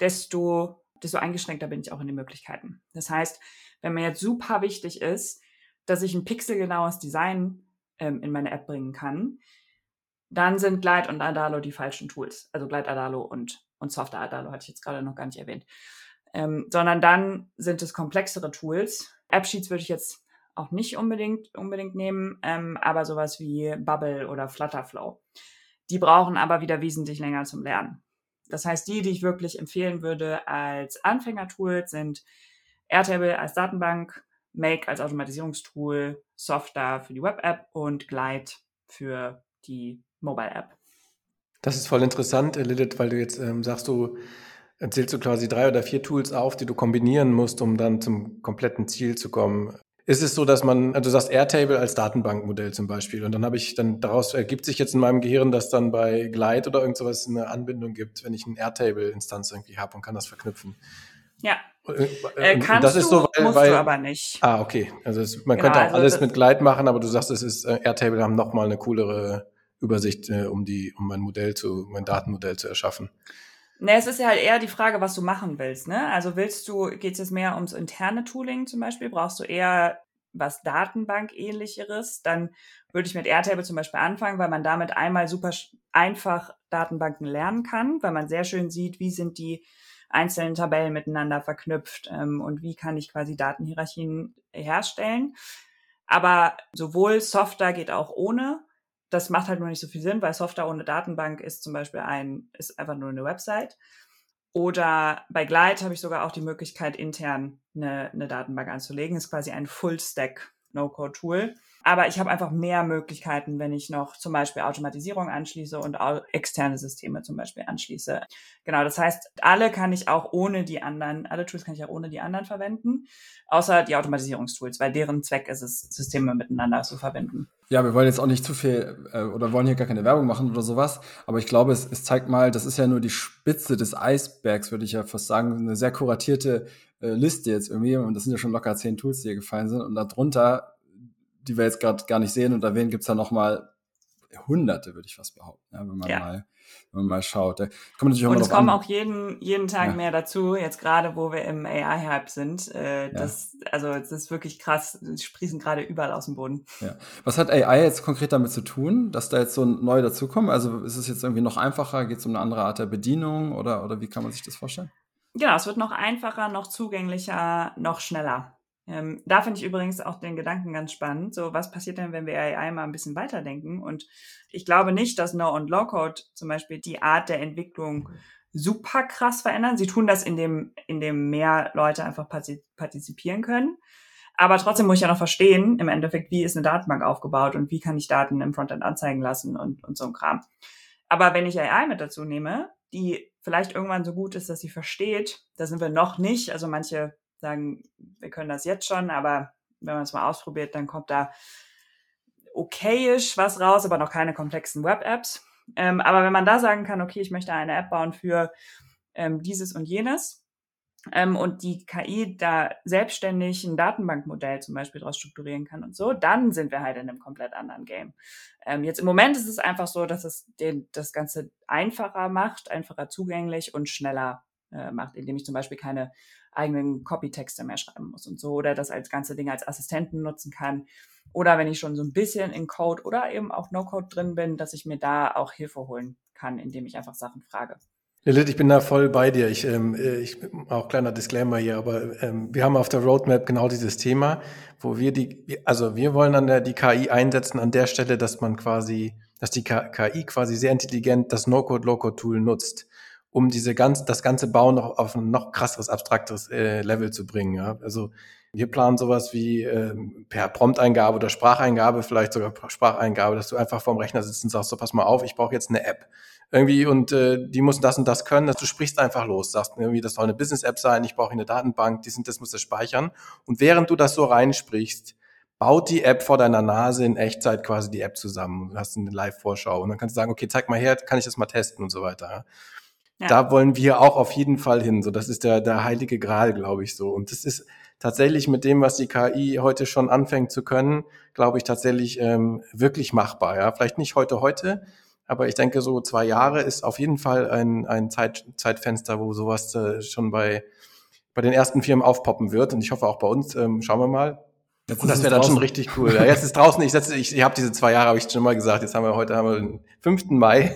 desto, desto eingeschränkter bin ich auch in den Möglichkeiten. Das heißt, wenn mir jetzt super wichtig ist, dass ich ein pixelgenaues Design ähm, in meine App bringen kann, dann sind Glide und Adalo die falschen Tools. Also Glide Adalo und, und Software Adalo hatte ich jetzt gerade noch gar nicht erwähnt. Ähm, sondern dann sind es komplexere Tools. AppSheets würde ich jetzt auch nicht unbedingt, unbedingt nehmen, ähm, aber sowas wie Bubble oder Flutterflow. Die brauchen aber wieder wesentlich länger zum Lernen. Das heißt, die, die ich wirklich empfehlen würde als Anfängertool, sind Airtable als Datenbank, Make als Automatisierungstool, Softer für die Web-App und Glide für die Mobile-App. Das ist voll interessant, Lilith, weil du jetzt ähm, sagst, du erzählst du quasi drei oder vier Tools auf, die du kombinieren musst, um dann zum kompletten Ziel zu kommen. Ist es so, dass man, also du sagst Airtable als Datenbankmodell zum Beispiel, und dann habe ich dann daraus ergibt sich jetzt in meinem Gehirn, dass dann bei Glide oder irgend sowas eine Anbindung gibt, wenn ich eine Airtable-Instanz irgendwie habe und kann das verknüpfen. Ja. Äh, äh, kannst das ist so, weil, musst weil, du aber nicht. Ah, okay. Also es, man genau, könnte auch also alles mit Glide machen, aber du sagst, es ist äh, Airtable haben nochmal eine coolere Übersicht, äh, um die, um mein Modell zu, mein Datenmodell zu erschaffen. Ne, es ist ja halt eher die Frage, was du machen willst. Ne? Also willst du, geht es jetzt mehr ums interne Tooling zum Beispiel? Brauchst du eher was Datenbank-ähnlicheres? Dann würde ich mit Airtable zum Beispiel anfangen, weil man damit einmal super einfach Datenbanken lernen kann, weil man sehr schön sieht, wie sind die einzelnen Tabellen miteinander verknüpft ähm, und wie kann ich quasi Datenhierarchien herstellen. Aber sowohl Software geht auch ohne das macht halt nur nicht so viel Sinn, weil Software ohne Datenbank ist zum Beispiel ein, ist einfach nur eine Website. Oder bei Glide habe ich sogar auch die Möglichkeit, intern eine, eine Datenbank anzulegen. Ist quasi ein Full-Stack No-Code-Tool. Aber ich habe einfach mehr Möglichkeiten, wenn ich noch zum Beispiel Automatisierung anschließe und auch externe Systeme zum Beispiel anschließe. Genau, das heißt, alle kann ich auch ohne die anderen, alle Tools kann ich auch ohne die anderen verwenden, außer die Automatisierungstools, weil deren Zweck ist es, Systeme miteinander zu verbinden. Ja, wir wollen jetzt auch nicht zu viel äh, oder wollen hier gar keine Werbung machen oder sowas, aber ich glaube, es, es zeigt mal, das ist ja nur die Spitze des Eisbergs, würde ich ja fast sagen, eine sehr kuratierte äh, Liste jetzt irgendwie und das sind ja schon locker zehn Tools, die hier gefallen sind und darunter die wir jetzt gerade gar nicht sehen und erwähnen, gibt's da noch mal Hunderte, würde ich fast behaupten, ja, wenn man ja. mal wenn man mal schaut. Da kommt natürlich auch und es kommen an. auch jeden, jeden Tag ja. mehr dazu, jetzt gerade, wo wir im AI-Hype sind. Äh, das, Also es ist wirklich krass, sie sprießen gerade überall aus dem Boden. Was hat AI jetzt konkret damit zu tun, dass da jetzt so neu dazukommen? Also ist es jetzt irgendwie noch einfacher? Geht es um eine andere Art der Bedienung oder, oder wie kann man sich das vorstellen? Genau, es wird noch einfacher, noch zugänglicher, noch schneller. Ähm, da finde ich übrigens auch den Gedanken ganz spannend. So, was passiert denn, wenn wir AI mal ein bisschen weiterdenken? Und ich glaube nicht, dass No- und Low-Code zum Beispiel die Art der Entwicklung super krass verändern. Sie tun das, indem, indem mehr Leute einfach partizipieren können. Aber trotzdem muss ich ja noch verstehen, im Endeffekt, wie ist eine Datenbank aufgebaut und wie kann ich Daten im Frontend anzeigen lassen und, und so ein Kram. Aber wenn ich AI mit dazu nehme, die vielleicht irgendwann so gut ist, dass sie versteht, da sind wir noch nicht. Also manche sagen, wir können das jetzt schon, aber wenn man es mal ausprobiert, dann kommt da okayisch was raus, aber noch keine komplexen Web-Apps. Ähm, aber wenn man da sagen kann, okay, ich möchte eine App bauen für ähm, dieses und jenes ähm, und die KI da selbstständig ein Datenbankmodell zum Beispiel daraus strukturieren kann und so, dann sind wir halt in einem komplett anderen Game. Ähm, jetzt im Moment ist es einfach so, dass es den, das Ganze einfacher macht, einfacher zugänglich und schneller äh, macht, indem ich zum Beispiel keine eigenen Copytexte mehr schreiben muss und so oder das als ganze Ding als Assistenten nutzen kann. Oder wenn ich schon so ein bisschen in Code oder eben auch No-Code drin bin, dass ich mir da auch Hilfe holen kann, indem ich einfach Sachen frage. Lilith, ich bin da voll bei dir. Ich, ähm, äh, ich auch kleiner Disclaimer hier, aber ähm, wir haben auf der Roadmap genau dieses Thema, wo wir die, also wir wollen an der die KI einsetzen an der Stelle, dass man quasi, dass die KI quasi sehr intelligent das No-Code, Low-Code-Tool nutzt um diese ganz, das ganze Bauen noch auf ein noch krasseres, abstrakteres äh, Level zu bringen. Ja? Also wir planen sowas wie äh, per Prompteingabe oder Spracheingabe, vielleicht sogar Spracheingabe, dass du einfach vorm Rechner sitzt und sagst, so pass mal auf, ich brauche jetzt eine App. Irgendwie und äh, die muss das und das können, dass du sprichst einfach los, sagst irgendwie, das soll eine Business-App sein, ich brauche eine Datenbank, die sind, das muss das speichern. Und während du das so reinsprichst, baut die App vor deiner Nase in Echtzeit quasi die App zusammen. Du hast eine Live-Vorschau und dann kannst du sagen, okay, zeig mal her, kann ich das mal testen und so weiter. Da wollen wir auch auf jeden Fall hin. So, das ist der, der heilige Gral, glaube ich so. Und das ist tatsächlich mit dem, was die KI heute schon anfängt zu können, glaube ich tatsächlich ähm, wirklich machbar. Ja, vielleicht nicht heute heute, aber ich denke, so zwei Jahre ist auf jeden Fall ein, ein Zeit, Zeitfenster, wo sowas äh, schon bei, bei den ersten Firmen aufpoppen wird. Und ich hoffe auch bei uns. Ähm, schauen wir mal. Jetzt das wäre dann schon richtig cool. Ja, jetzt ist draußen, ich, setze, ich, ich habe diese zwei Jahre, habe ich schon mal gesagt, jetzt haben wir heute haben wir den 5. Mai,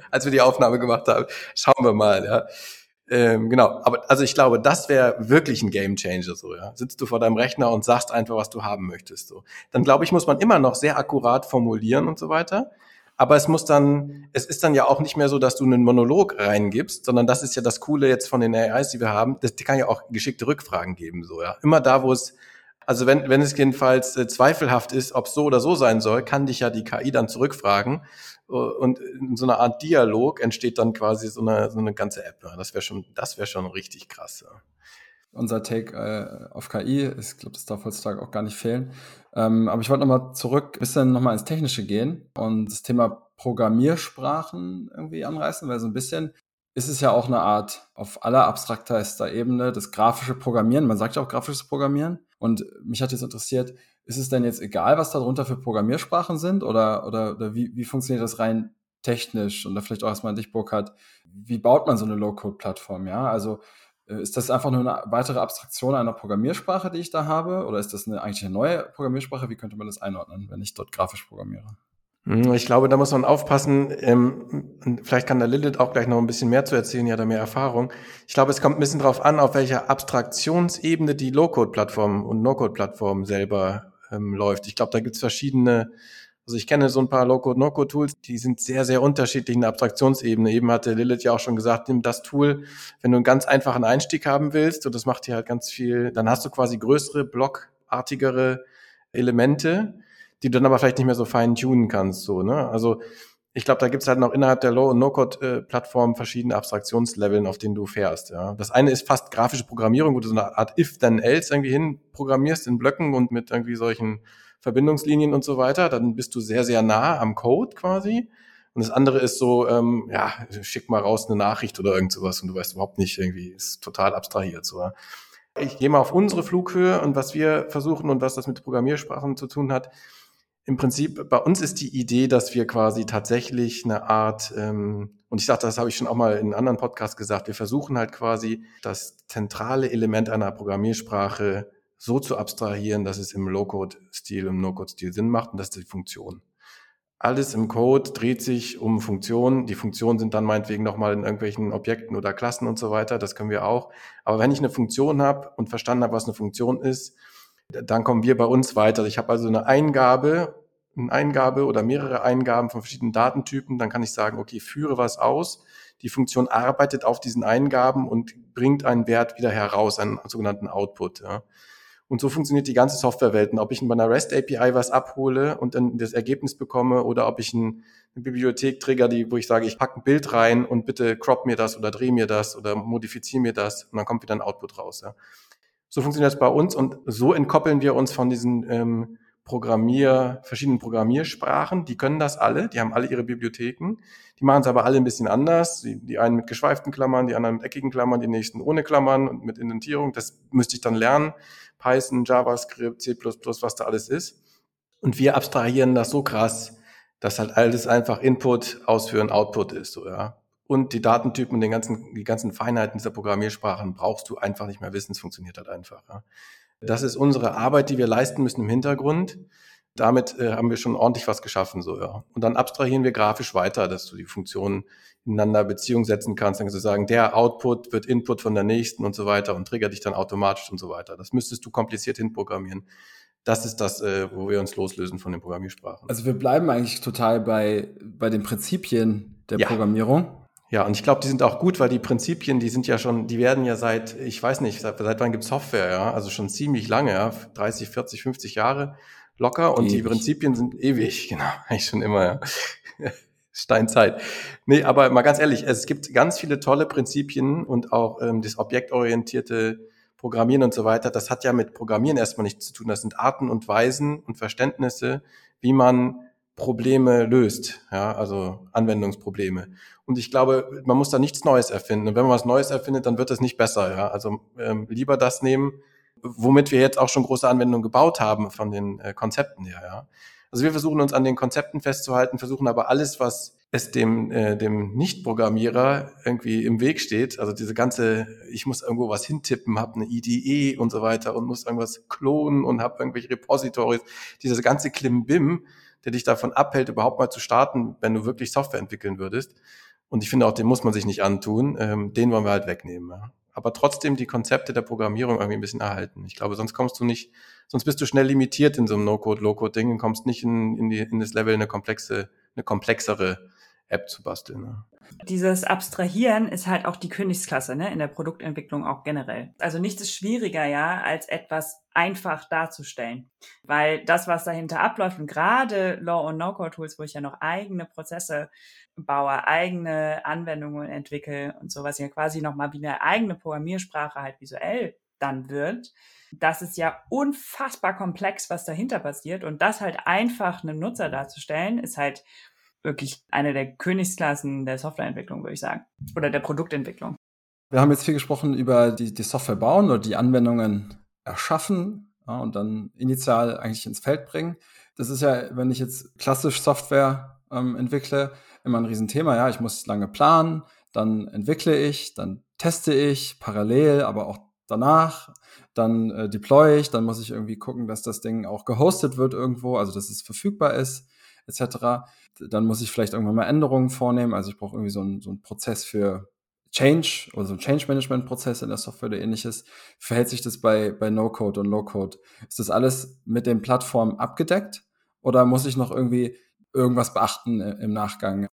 <laughs> als wir die Aufnahme gemacht haben. Schauen wir mal, ja. Ähm, genau, aber also ich glaube, das wäre wirklich ein Game Changer so, ja. Sitzt du vor deinem Rechner und sagst einfach, was du haben möchtest. So. Dann glaube ich, muss man immer noch sehr akkurat formulieren und so weiter. Aber es muss dann, es ist dann ja auch nicht mehr so, dass du einen Monolog reingibst, sondern das ist ja das Coole jetzt von den AIs, die wir haben. Das die kann ja auch geschickte Rückfragen geben, so, ja. Immer da, wo es, also wenn, wenn es jedenfalls äh, zweifelhaft ist, ob es so oder so sein soll, kann dich ja die KI dann zurückfragen und in so einer Art Dialog entsteht dann quasi so eine, so eine ganze App. Das wäre schon, das wäre schon richtig krass. Ja. Unser Take äh, auf KI, ich glaube, das darf heutzutage auch gar nicht fehlen. Ähm, aber ich wollte nochmal zurück, ein bisschen nochmal ins Technische gehen und das Thema Programmiersprachen irgendwie anreißen, weil so ein bisschen ist es ja auch eine Art auf aller abstraktester Ebene das grafische Programmieren. Man sagt ja auch grafisches Programmieren. Und mich hat jetzt interessiert, ist es denn jetzt egal, was darunter für Programmiersprachen sind oder, oder, oder wie, wie funktioniert das rein technisch? Und da vielleicht auch erstmal an dich, Burkhard, wie baut man so eine Low-Code-Plattform? Ja, also äh, ist das einfach nur eine weitere Abstraktion einer Programmiersprache, die ich da habe? Oder ist das eine, eigentlich eine neue Programmiersprache? Wie könnte man das einordnen, wenn ich dort grafisch programmiere? Hm, ich glaube, da muss man aufpassen. Ähm, vielleicht kann der Lilith auch gleich noch ein bisschen mehr zu erzählen, ja, da mehr Erfahrung. Ich glaube, es kommt ein bisschen darauf an, auf welcher Abstraktionsebene die Low-Code-Plattform und No-Code-Plattform selber ähm, läuft. Ich glaube, da gibt es verschiedene, also ich kenne so ein paar Low-Code, No-Code-Tools, die sind sehr, sehr unterschiedlich in der Abstraktionsebene. Eben hatte Lilith ja auch schon gesagt, nimm das Tool, wenn du einen ganz einfachen Einstieg haben willst, und das macht dir halt ganz viel, dann hast du quasi größere, blockartigere Elemente die du dann aber vielleicht nicht mehr so fein tunen kannst. So, ne? Also ich glaube, da gibt's halt noch innerhalb der Low- und No-Code-Plattform verschiedene Abstraktionsleveln, auf denen du fährst. Ja. Das eine ist fast grafische Programmierung, wo du so eine Art If-Then-Else irgendwie hin programmierst in Blöcken und mit irgendwie solchen Verbindungslinien und so weiter. Dann bist du sehr, sehr nah am Code quasi. Und das andere ist so, ähm, ja, schick mal raus eine Nachricht oder irgend sowas und du weißt überhaupt nicht, irgendwie ist total abstrahiert. So. Ich gehe mal auf unsere Flughöhe und was wir versuchen und was das mit Programmiersprachen zu tun hat, im Prinzip, bei uns ist die Idee, dass wir quasi tatsächlich eine Art, ähm, und ich sagte, das habe ich schon auch mal in einem anderen Podcast gesagt, wir versuchen halt quasi das zentrale Element einer Programmiersprache so zu abstrahieren, dass es im Low-Code-Stil, im No-Code-Stil Sinn macht und das ist die Funktion. Alles im Code dreht sich um Funktionen. Die Funktionen sind dann meinetwegen nochmal in irgendwelchen Objekten oder Klassen und so weiter. Das können wir auch. Aber wenn ich eine Funktion habe und verstanden habe, was eine Funktion ist, dann kommen wir bei uns weiter. Ich habe also eine Eingabe, eine Eingabe oder mehrere Eingaben von verschiedenen Datentypen. Dann kann ich sagen, okay, führe was aus. Die Funktion arbeitet auf diesen Eingaben und bringt einen Wert wieder heraus, einen sogenannten Output. Ja. Und so funktioniert die ganze Softwarewelt. Und ob ich bei einer REST API was abhole und dann das Ergebnis bekomme oder ob ich ein, eine Bibliothek trigger, die, wo ich sage, ich packe ein Bild rein und bitte crop mir das oder dreh mir das oder modifiziere mir das und dann kommt wieder ein Output raus. Ja. So funktioniert das bei uns und so entkoppeln wir uns von diesen ähm, Programmier, verschiedenen Programmiersprachen. Die können das alle, die haben alle ihre Bibliotheken. Die machen es aber alle ein bisschen anders. Die, die einen mit geschweiften Klammern, die anderen mit eckigen Klammern, die nächsten ohne Klammern und mit Indentierung. Das müsste ich dann lernen. Python, JavaScript, C++, was da alles ist. Und wir abstrahieren das so krass, dass halt alles einfach Input, Ausführen, Output ist. So, ja und die Datentypen und den ganzen, die ganzen Feinheiten dieser Programmiersprachen brauchst du einfach nicht mehr wissen. Es funktioniert halt einfach. Ja. Das ist unsere Arbeit, die wir leisten müssen im Hintergrund. Damit äh, haben wir schon ordentlich was geschaffen, so, ja. Und dann abstrahieren wir grafisch weiter, dass du die Funktionen ineinander Beziehung setzen kannst. Dann kannst du sagen, der Output wird Input von der nächsten und so weiter und triggert dich dann automatisch und so weiter. Das müsstest du kompliziert hinprogrammieren. Das ist das, äh, wo wir uns loslösen von den Programmiersprachen. Also wir bleiben eigentlich total bei, bei den Prinzipien der ja. Programmierung. Ja, und ich glaube, die sind auch gut, weil die Prinzipien, die sind ja schon, die werden ja seit, ich weiß nicht, seit, seit wann gibt's Software, ja, also schon ziemlich lange, ja, 30, 40, 50 Jahre locker und ewig. die Prinzipien sind ewig, <laughs> genau, eigentlich schon immer, ja. <laughs> Steinzeit. Nee, aber mal ganz ehrlich, es gibt ganz viele tolle Prinzipien und auch ähm, das objektorientierte Programmieren und so weiter, das hat ja mit Programmieren erstmal nichts zu tun. Das sind Arten und Weisen und Verständnisse, wie man Probleme löst, ja, also Anwendungsprobleme. Und ich glaube, man muss da nichts Neues erfinden. Und wenn man was Neues erfindet, dann wird es nicht besser, ja. Also ähm, lieber das nehmen, womit wir jetzt auch schon große Anwendungen gebaut haben von den äh, Konzepten her, ja. Also wir versuchen uns an den Konzepten festzuhalten, versuchen aber alles, was es dem, äh, dem Nicht-Programmierer irgendwie im Weg steht, also diese ganze, ich muss irgendwo was hintippen, habe eine IDE und so weiter und muss irgendwas klonen und habe irgendwelche Repositories, dieses ganze Klimbim, der dich davon abhält, überhaupt mal zu starten, wenn du wirklich Software entwickeln würdest. Und ich finde auch, den muss man sich nicht antun. Ähm, den wollen wir halt wegnehmen. Ja. Aber trotzdem die Konzepte der Programmierung irgendwie ein bisschen erhalten. Ich glaube, sonst kommst du nicht, sonst bist du schnell limitiert in so einem No-Code, Low-Code-Ding und kommst nicht in, in, die, in das Level, eine komplexe, eine komplexere App zu basteln. Ne? Dieses Abstrahieren ist halt auch die Königsklasse ne, in der Produktentwicklung auch generell. Also nichts ist schwieriger, ja, als etwas einfach darzustellen. Weil das, was dahinter abläuft, und gerade Law- und No-Code-Tools, wo ich ja noch eigene Prozesse baue, eigene Anwendungen entwickle und sowas ja quasi nochmal wie eine eigene Programmiersprache halt visuell dann wird, das ist ja unfassbar komplex, was dahinter passiert. Und das halt einfach einem Nutzer darzustellen, ist halt wirklich eine der Königsklassen der Softwareentwicklung, würde ich sagen. Oder der Produktentwicklung. Wir haben jetzt viel gesprochen über die, die Software bauen oder die Anwendungen erschaffen ja, und dann initial eigentlich ins Feld bringen. Das ist ja, wenn ich jetzt klassisch Software ähm, entwickle, immer ein Riesenthema. Ja, ich muss lange planen, dann entwickle ich, dann teste ich parallel, aber auch danach, dann äh, deploy ich, dann muss ich irgendwie gucken, dass das Ding auch gehostet wird irgendwo, also dass es verfügbar ist etc. Dann muss ich vielleicht irgendwann mal Änderungen vornehmen. Also ich brauche irgendwie so einen, so einen Prozess für Change oder so ein Change Management Prozess in der Software oder ähnliches. Verhält sich das bei, bei No-Code und Low-Code? Ist das alles mit den Plattformen abgedeckt oder muss ich noch irgendwie irgendwas beachten im Nachgang?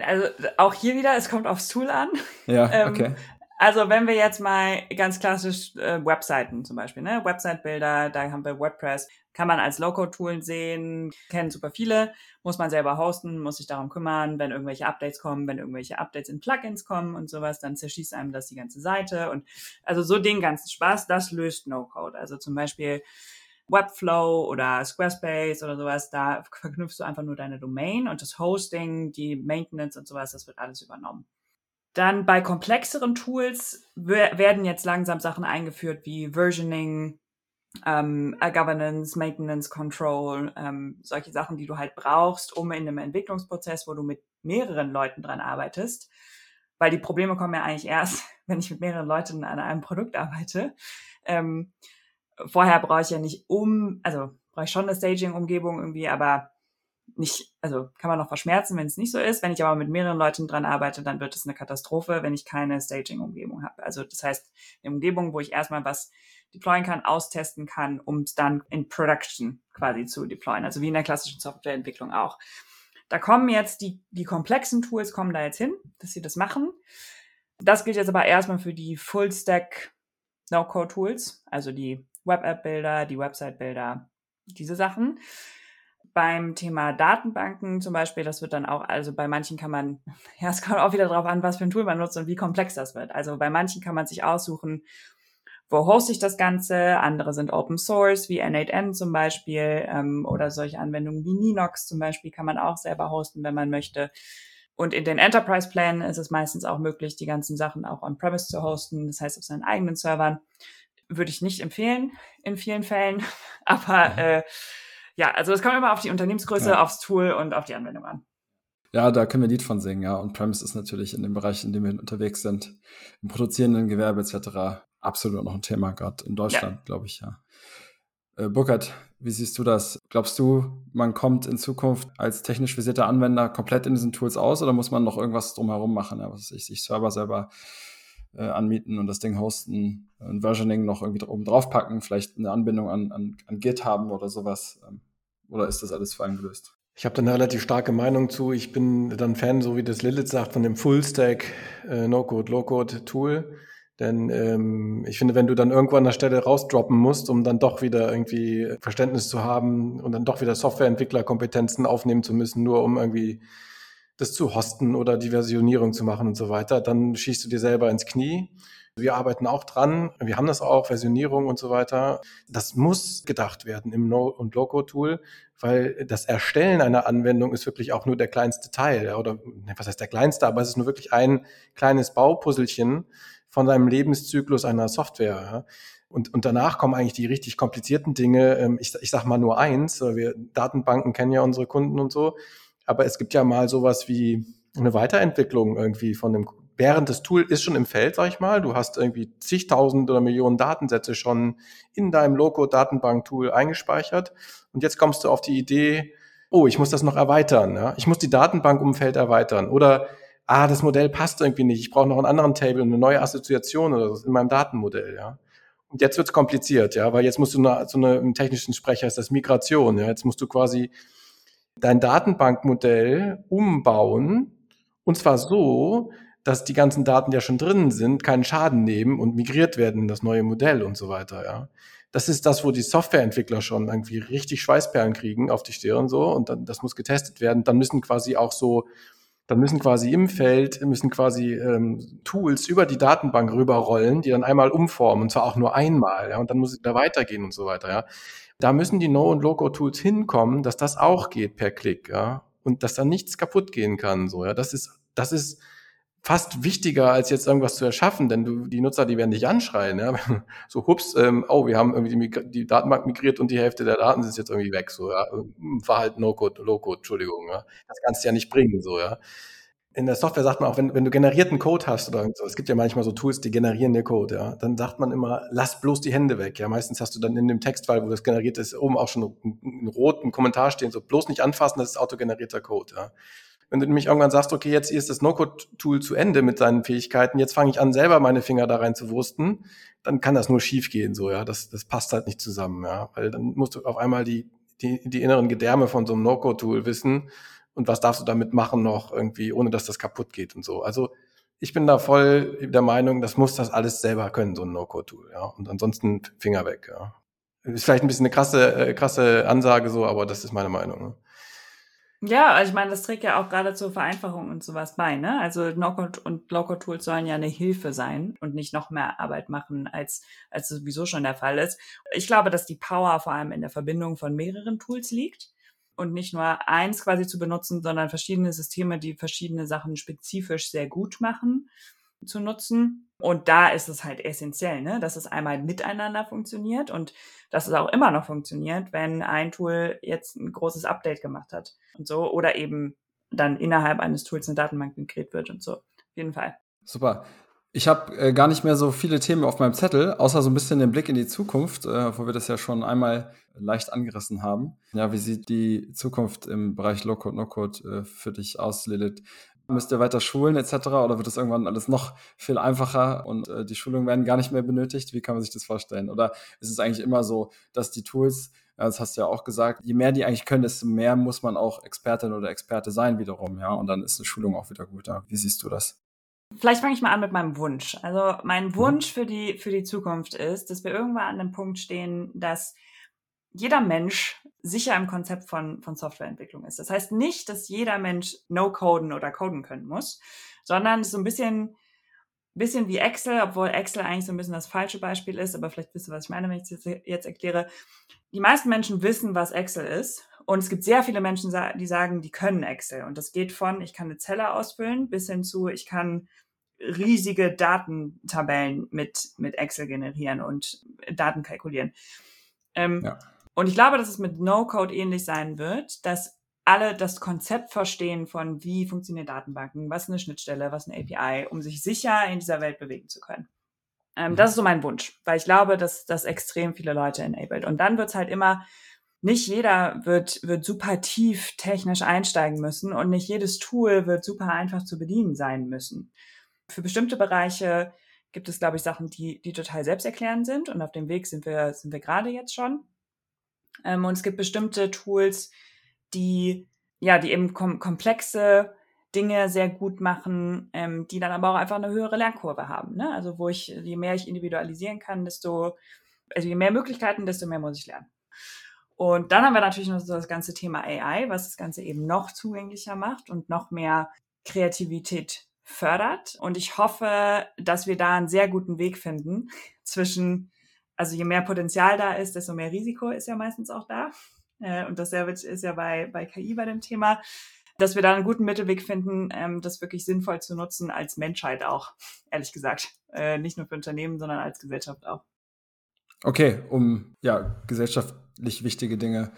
Also auch hier wieder, es kommt aufs Tool an. Ja, <laughs> ähm, okay. Also wenn wir jetzt mal ganz klassisch äh, Webseiten zum Beispiel, ne? Website-Bilder, da haben wir WordPress, kann man als Low-Code-Tool sehen, kennen super viele, muss man selber hosten, muss sich darum kümmern, wenn irgendwelche Updates kommen, wenn irgendwelche Updates in Plugins kommen und sowas, dann zerschießt einem das die ganze Seite und also so den ganzen Spaß, das löst No-Code. Also zum Beispiel Webflow oder Squarespace oder sowas, da <laughs> verknüpfst du einfach nur deine Domain und das Hosting, die Maintenance und sowas, das wird alles übernommen. Dann bei komplexeren Tools werden jetzt langsam Sachen eingeführt wie Versioning, ähm, Governance, Maintenance Control, ähm, solche Sachen, die du halt brauchst, um in einem Entwicklungsprozess, wo du mit mehreren Leuten dran arbeitest, weil die Probleme kommen ja eigentlich erst, <laughs> wenn ich mit mehreren Leuten an einem Produkt arbeite. Ähm, vorher brauche ich ja nicht um, also brauche ich schon eine Staging-Umgebung irgendwie, aber nicht, also kann man noch verschmerzen, wenn es nicht so ist. Wenn ich aber mit mehreren Leuten dran arbeite, dann wird es eine Katastrophe, wenn ich keine Staging-Umgebung habe. Also das heißt, eine Umgebung, wo ich erstmal was deployen kann, austesten kann, um es dann in Production quasi zu deployen. Also wie in der klassischen Softwareentwicklung auch. Da kommen jetzt die, die komplexen Tools kommen da jetzt hin, dass sie das machen. Das gilt jetzt aber erstmal für die Full-Stack No-Code-Tools, also die Web-App-Bilder, die Website-Bilder, diese Sachen beim Thema Datenbanken zum Beispiel, das wird dann auch, also bei manchen kann man, <laughs> ja, es kommt auch wieder darauf an, was für ein Tool man nutzt und wie komplex das wird. Also bei manchen kann man sich aussuchen, wo hoste ich das Ganze? Andere sind Open Source, wie N8N zum Beispiel, ähm, oder solche Anwendungen wie Ninox zum Beispiel kann man auch selber hosten, wenn man möchte. Und in den Enterprise-Plänen ist es meistens auch möglich, die ganzen Sachen auch on-premise zu hosten, das heißt auf seinen eigenen Servern. Würde ich nicht empfehlen in vielen Fällen, <laughs> aber äh, ja, also es kommt immer auf die Unternehmensgröße, ja. aufs Tool und auf die Anwendung an. Ja, da können wir ein Lied von singen, ja. Und Premise ist natürlich in dem Bereich, in dem wir unterwegs sind, im produzierenden Gewerbe etc. absolut noch ein Thema, gerade in Deutschland, ja. glaube ich, ja. Äh, Burkhard, wie siehst du das? Glaubst du, man kommt in Zukunft als technisch visierter Anwender komplett in diesen Tools aus oder muss man noch irgendwas drumherum machen? Ja, was ich, sich Server selber äh, anmieten und das Ding hosten, ein Versioning noch irgendwie oben drauf packen, vielleicht eine Anbindung an, an, an Git haben oder sowas. Ähm, oder ist das alles fein gelöst? Ich habe da eine relativ starke Meinung zu. Ich bin dann Fan, so wie das Lilith sagt, von dem Full-Stack äh, No-Code, Low-Code-Tool. Denn ähm, ich finde, wenn du dann irgendwann an der Stelle rausdroppen musst, um dann doch wieder irgendwie Verständnis zu haben und dann doch wieder Softwareentwicklerkompetenzen aufnehmen zu müssen, nur um irgendwie das zu hosten oder die Versionierung zu machen und so weiter, dann schießt du dir selber ins Knie. Wir arbeiten auch dran. Wir haben das auch, Versionierung und so weiter. Das muss gedacht werden im No- und Low-Code-Tool, weil das Erstellen einer Anwendung ist wirklich auch nur der kleinste Teil. Oder ne, was heißt der kleinste, aber es ist nur wirklich ein kleines Baupuzzelchen von einem Lebenszyklus einer Software. Und, und danach kommen eigentlich die richtig komplizierten Dinge. Ähm, ich, ich sage mal nur eins, wir Datenbanken kennen ja unsere Kunden und so. Aber es gibt ja mal sowas wie eine Weiterentwicklung irgendwie von dem, während das Tool ist schon im Feld, sag ich mal. Du hast irgendwie zigtausend oder Millionen Datensätze schon in deinem Loco-Datenbank-Tool eingespeichert. Und jetzt kommst du auf die Idee, oh, ich muss das noch erweitern, ja? ich muss die Datenbankumfeld erweitern oder ah, das Modell passt irgendwie nicht, ich brauche noch einen anderen Table und eine neue Assoziation oder so in meinem Datenmodell, ja. Und jetzt wird's kompliziert, ja, weil jetzt musst du eine, so eine, im technischen Sprecher ist das Migration, ja. Jetzt musst du quasi dein Datenbankmodell umbauen und zwar so, dass die ganzen Daten ja schon drin sind, keinen Schaden nehmen und migriert werden in das neue Modell und so weiter, ja. Das ist das, wo die Softwareentwickler schon irgendwie richtig Schweißperlen kriegen auf die Stirn so und dann das muss getestet werden. Dann müssen quasi auch so dann müssen quasi im Feld, müssen quasi ähm, Tools über die Datenbank rüberrollen, die dann einmal umformen, und zwar auch nur einmal, ja, und dann muss es wieder weitergehen und so weiter, ja. Da müssen die No- und Loco-Tools hinkommen, dass das auch geht per Klick, ja, und dass da nichts kaputt gehen kann, so, ja. Das ist, das ist fast wichtiger, als jetzt irgendwas zu erschaffen, denn du, die Nutzer, die werden dich anschreien, ja. <laughs> So, hups, ähm, oh, wir haben irgendwie die, die, Datenbank migriert und die Hälfte der Daten ist jetzt irgendwie weg, so, ja. Verhalten No-Code, Low-Code, Entschuldigung, ja. Das kannst du ja nicht bringen, so, ja. In der Software sagt man auch, wenn, wenn du generierten Code hast oder so, es gibt ja manchmal so Tools, die generieren dir Code, ja, dann sagt man immer, lass bloß die Hände weg, ja. Meistens hast du dann in dem Textfile, wo das generiert ist, oben auch schon einen, einen roten Kommentar stehen, so bloß nicht anfassen, das ist autogenerierter Code, ja. Wenn du nämlich irgendwann sagst, okay, jetzt ist das No-Code-Tool zu Ende mit seinen Fähigkeiten, jetzt fange ich an, selber meine Finger da rein zu wursten, dann kann das nur schief gehen, so, ja. Das, das passt halt nicht zusammen, ja. Weil dann musst du auf einmal die, die, die inneren Gedärme von so einem No-Code-Tool wissen und was darfst du damit machen noch irgendwie, ohne dass das kaputt geht und so. Also, ich bin da voll der Meinung, das muss das alles selber können, so ein No-Code-Tool, ja. Und ansonsten Finger weg, ja. Ist vielleicht ein bisschen eine krasse, äh, krasse Ansage so, aber das ist meine Meinung. Ne? Ja, also ich meine, das trägt ja auch gerade zur Vereinfachung und sowas bei, ne? Also No-Code und Low-Code-Tools sollen ja eine Hilfe sein und nicht noch mehr Arbeit machen, als, als sowieso schon der Fall ist. Ich glaube, dass die Power vor allem in der Verbindung von mehreren Tools liegt und nicht nur eins quasi zu benutzen, sondern verschiedene Systeme, die verschiedene Sachen spezifisch sehr gut machen zu nutzen. Und da ist es halt essentiell, ne, dass es einmal miteinander funktioniert und dass es auch immer noch funktioniert, wenn ein Tool jetzt ein großes Update gemacht hat und so oder eben dann innerhalb eines Tools eine Datenbank migriert wird und so. Auf jeden Fall. Super. Ich habe äh, gar nicht mehr so viele Themen auf meinem Zettel, außer so ein bisschen den Blick in die Zukunft, äh, wo wir das ja schon einmal leicht angerissen haben. Ja, wie sieht die Zukunft im Bereich Low-Code, No-Code äh, für dich aus, Lilith? Müsst ihr weiter schulen etc. oder wird das irgendwann alles noch viel einfacher und äh, die Schulungen werden gar nicht mehr benötigt? Wie kann man sich das vorstellen? Oder ist es eigentlich immer so, dass die Tools, das hast du ja auch gesagt, je mehr die eigentlich können, desto mehr muss man auch Expertin oder Experte sein wiederum, ja, und dann ist eine Schulung auch wieder gut. Ja. Wie siehst du das? Vielleicht fange ich mal an mit meinem Wunsch. Also mein mhm. Wunsch für die, für die Zukunft ist, dass wir irgendwann an dem Punkt stehen, dass jeder Mensch sicher im Konzept von, von Softwareentwicklung ist. Das heißt nicht, dass jeder Mensch No-Coden oder Coden können muss, sondern so ein bisschen, bisschen wie Excel, obwohl Excel eigentlich so ein bisschen das falsche Beispiel ist, aber vielleicht wisst ihr, was ich meine, wenn ich es jetzt, jetzt erkläre. Die meisten Menschen wissen, was Excel ist. Und es gibt sehr viele Menschen, die sagen, die können Excel. Und das geht von, ich kann eine Zelle ausfüllen, bis hin zu, ich kann riesige Datentabellen mit, mit Excel generieren und Daten kalkulieren. Ähm, ja. Und ich glaube, dass es mit No-Code ähnlich sein wird, dass alle das Konzept verstehen von, wie funktionieren Datenbanken, was eine Schnittstelle, was ist eine API, um sich sicher in dieser Welt bewegen zu können. Ähm, mhm. Das ist so mein Wunsch, weil ich glaube, dass das extrem viele Leute enabled. Und dann wird es halt immer, nicht jeder wird, wird super tief technisch einsteigen müssen und nicht jedes Tool wird super einfach zu bedienen sein müssen. Für bestimmte Bereiche gibt es, glaube ich, Sachen, die, die total selbsterklärend sind und auf dem Weg sind wir, sind wir gerade jetzt schon. Ähm, und es gibt bestimmte Tools, die, ja, die eben kom komplexe Dinge sehr gut machen, ähm, die dann aber auch einfach eine höhere Lernkurve haben. Ne? Also wo ich, je mehr ich individualisieren kann, desto, also je mehr Möglichkeiten, desto mehr muss ich lernen. Und dann haben wir natürlich noch so das ganze Thema AI, was das Ganze eben noch zugänglicher macht und noch mehr Kreativität fördert. Und ich hoffe, dass wir da einen sehr guten Weg finden zwischen also je mehr Potenzial da ist, desto mehr Risiko ist ja meistens auch da. Äh, und dasselbe ist ja bei, bei KI bei dem Thema, dass wir da einen guten Mittelweg finden, ähm, das wirklich sinnvoll zu nutzen als Menschheit auch, ehrlich gesagt. Äh, nicht nur für Unternehmen, sondern als Gesellschaft auch. Okay, um ja gesellschaftlich wichtige Dinge,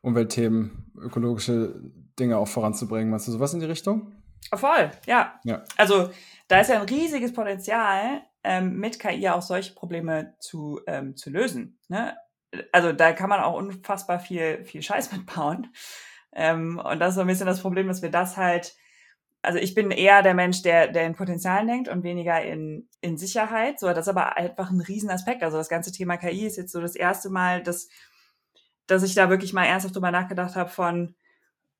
Umweltthemen, ökologische Dinge auch voranzubringen. Meinst du sowas in die Richtung? Voll, ja. ja. Also da ist ja ein riesiges Potenzial, ähm, mit KI auch solche Probleme zu, ähm, zu lösen. Ne? Also da kann man auch unfassbar viel, viel Scheiß <laughs> mitbauen. Ähm, und das ist so ein bisschen das Problem, dass wir das halt, also ich bin eher der Mensch, der, der in Potenzialen denkt und weniger in, in Sicherheit. So, das ist aber einfach ein Riesenaspekt. Also das ganze Thema KI ist jetzt so das erste Mal, dass, dass ich da wirklich mal ernsthaft drüber nachgedacht habe von,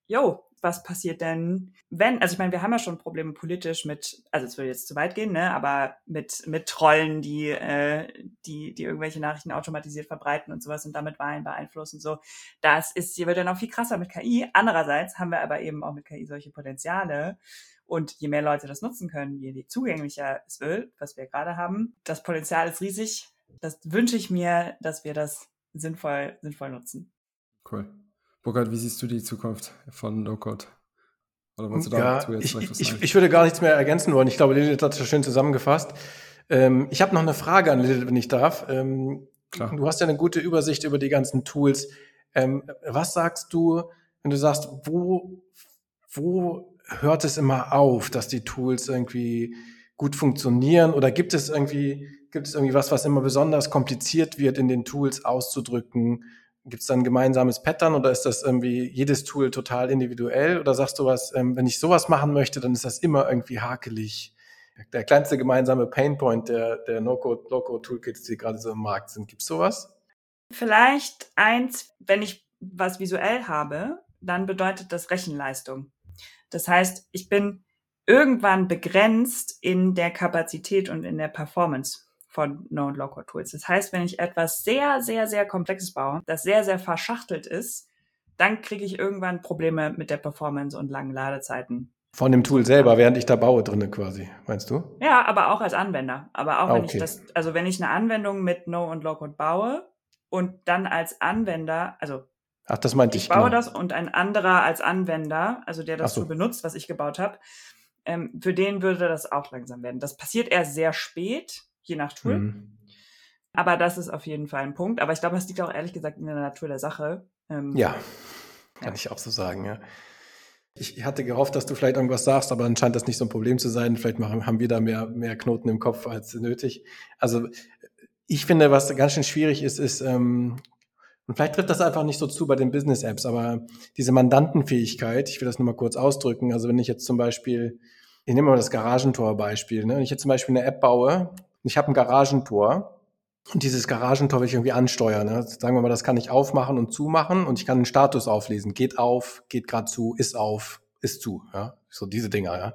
yo, was passiert denn, wenn, also ich meine, wir haben ja schon Probleme politisch mit, also es würde jetzt zu weit gehen, ne, aber mit, mit Trollen, die, äh, die, die irgendwelche Nachrichten automatisiert verbreiten und sowas und damit Wahlen beeinflussen. So, das ist, hier wird ja noch viel krasser mit KI. Andererseits haben wir aber eben auch mit KI solche Potenziale. Und je mehr Leute das nutzen können, je zugänglicher es wird, was wir gerade haben, das Potenzial ist riesig. Das wünsche ich mir, dass wir das sinnvoll, sinnvoll nutzen. Cool. Burkhard, wie siehst du die Zukunft von No-Code? Oder wolltest du ja, jetzt ich, was ich, ich, würde gar nichts mehr ergänzen wollen. Ich glaube, Lilith hat das schön zusammengefasst. Ähm, ich habe noch eine Frage an Lilith, wenn ich darf. Ähm, Klar. Du hast ja eine gute Übersicht über die ganzen Tools. Ähm, was sagst du, wenn du sagst, wo, wo hört es immer auf, dass die Tools irgendwie gut funktionieren? Oder gibt es irgendwie, gibt es irgendwie was, was immer besonders kompliziert wird, in den Tools auszudrücken? Gibt es dann ein gemeinsames Pattern oder ist das irgendwie jedes Tool total individuell? Oder sagst du was, ähm, wenn ich sowas machen möchte, dann ist das immer irgendwie hakelig? Der kleinste gemeinsame Painpoint der, der No-Code, Low-Code-Toolkits, die gerade so im Markt sind. Gibt es sowas? Vielleicht eins, wenn ich was visuell habe, dann bedeutet das Rechenleistung. Das heißt, ich bin irgendwann begrenzt in der Kapazität und in der Performance von No- und Low-Code-Tools. Das heißt, wenn ich etwas sehr, sehr, sehr komplexes baue, das sehr, sehr verschachtelt ist, dann kriege ich irgendwann Probleme mit der Performance und langen Ladezeiten. Von dem Tool selber, während ich da baue drinne quasi, meinst du? Ja, aber auch als Anwender. Aber auch ah, wenn okay. ich das, also wenn ich eine Anwendung mit No- und Low-Code baue und dann als Anwender, also Ach, das meinte ich. Ich baue genau. das und ein anderer als Anwender, also der das so. benutzt, was ich gebaut habe, ähm, für den würde das auch langsam werden. Das passiert erst sehr spät, je nach Tool. Mhm. Aber das ist auf jeden Fall ein Punkt. Aber ich glaube, das liegt auch ehrlich gesagt in der Natur der Sache. Ähm, ja, kann ja. ich auch so sagen, ja. Ich hatte gehofft, dass du vielleicht irgendwas sagst, aber anscheinend das nicht so ein Problem zu sein. Vielleicht machen, haben wir da mehr, mehr Knoten im Kopf als nötig. Also ich finde, was ganz schön schwierig ist, ist, ähm, und vielleicht trifft das einfach nicht so zu bei den Business-Apps, aber diese Mandantenfähigkeit, ich will das nur mal kurz ausdrücken. Also wenn ich jetzt zum Beispiel, ich nehme mal das Garagentor-Beispiel, ne? wenn ich jetzt zum Beispiel eine App baue, ich habe ein Garagentor und dieses Garagentor will ich irgendwie ansteuern. Ne? Sagen wir mal, das kann ich aufmachen und zumachen und ich kann einen Status auflesen. Geht auf, geht gerade zu, ist auf, ist zu. Ja? So diese Dinger. Ja?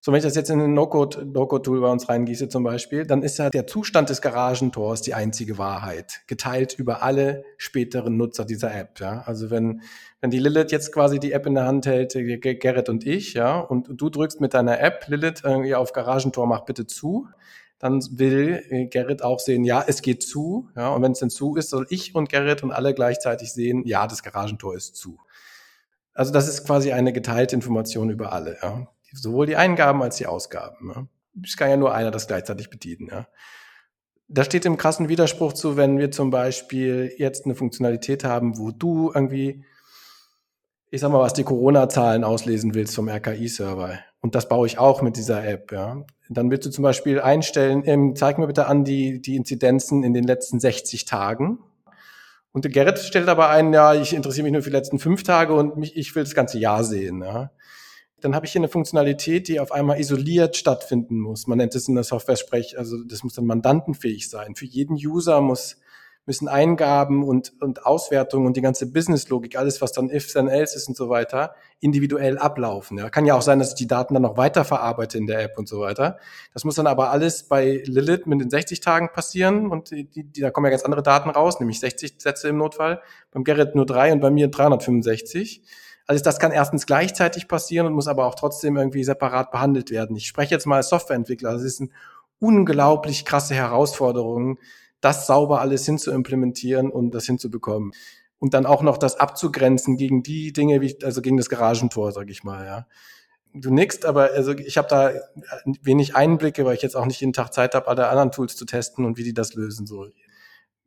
So, wenn ich das jetzt in ein No-Code-Tool no bei uns reingieße zum Beispiel, dann ist ja der Zustand des Garagentors die einzige Wahrheit, geteilt über alle späteren Nutzer dieser App. Ja? Also wenn, wenn die Lilith jetzt quasi die App in der Hand hält, Gerrit und ich, ja, und du drückst mit deiner App, Lilith, irgendwie auf Garagentor, mach bitte zu, dann will äh, Gerrit auch sehen, ja, es geht zu. Ja, und wenn es denn zu ist, soll ich und Gerrit und alle gleichzeitig sehen, ja, das Garagentor ist zu. Also das ist quasi eine geteilte Information über alle. Ja. Sowohl die Eingaben als die Ausgaben. Ja. Es kann ja nur einer das gleichzeitig bedienen. Ja. Da steht im krassen Widerspruch zu, wenn wir zum Beispiel jetzt eine Funktionalität haben, wo du irgendwie, ich sag mal, was die Corona-Zahlen auslesen willst vom RKI-Server. Und das baue ich auch mit dieser App. Ja. Dann willst du zum Beispiel einstellen, ähm, zeig mir bitte an die, die Inzidenzen in den letzten 60 Tagen. Und der Gerrit stellt aber ein, ja, ich interessiere mich nur für die letzten fünf Tage und mich, ich will das ganze Jahr sehen. Ja. Dann habe ich hier eine Funktionalität, die auf einmal isoliert stattfinden muss. Man nennt es in der Software-Sprech, also das muss dann mandantenfähig sein. Für jeden User muss müssen Eingaben und, und Auswertungen und die ganze Business-Logik, alles, was dann ifs and else ist und so weiter, individuell ablaufen. Ja. Kann ja auch sein, dass ich die Daten dann noch weiterverarbeite in der App und so weiter. Das muss dann aber alles bei Lilith mit den 60 Tagen passieren und die, die, da kommen ja ganz andere Daten raus, nämlich 60 Sätze im Notfall. Beim Gerrit nur drei und bei mir 365. Also das kann erstens gleichzeitig passieren und muss aber auch trotzdem irgendwie separat behandelt werden. Ich spreche jetzt mal als Softwareentwickler. Das ist eine unglaublich krasse Herausforderung, das sauber alles hinzuimplementieren und das hinzubekommen. Und dann auch noch das abzugrenzen gegen die Dinge, wie, also gegen das Garagentor, sag ich mal, ja. Du nickst, aber also ich habe da wenig Einblicke, weil ich jetzt auch nicht jeden Tag Zeit habe, alle anderen Tools zu testen und wie die das lösen. So.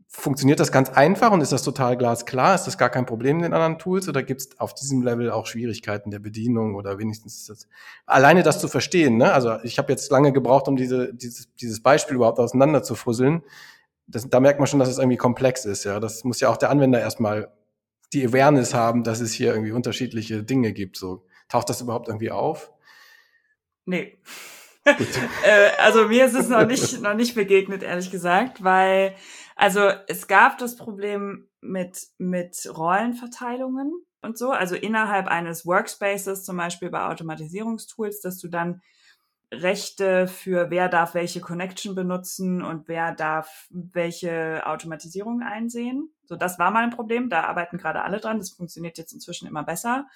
Funktioniert das ganz einfach und ist das total glasklar? Ist das gar kein Problem in den anderen Tools oder gibt es auf diesem Level auch Schwierigkeiten der Bedienung oder wenigstens das alleine das zu verstehen? Ne? Also ich habe jetzt lange gebraucht, um diese, dieses, dieses Beispiel überhaupt auseinander zu fusseln das, da merkt man schon, dass es irgendwie komplex ist. Ja, das muss ja auch der Anwender erstmal die Awareness haben, dass es hier irgendwie unterschiedliche Dinge gibt. So taucht das überhaupt irgendwie auf? Nee. <laughs> äh, also mir ist es noch nicht noch nicht begegnet ehrlich gesagt, weil also es gab das Problem mit mit Rollenverteilungen und so, also innerhalb eines Workspaces zum Beispiel bei Automatisierungstools, dass du dann Rechte für wer darf welche Connection benutzen und wer darf welche Automatisierung einsehen. So, das war mal ein Problem. Da arbeiten gerade alle dran. Das funktioniert jetzt inzwischen immer besser.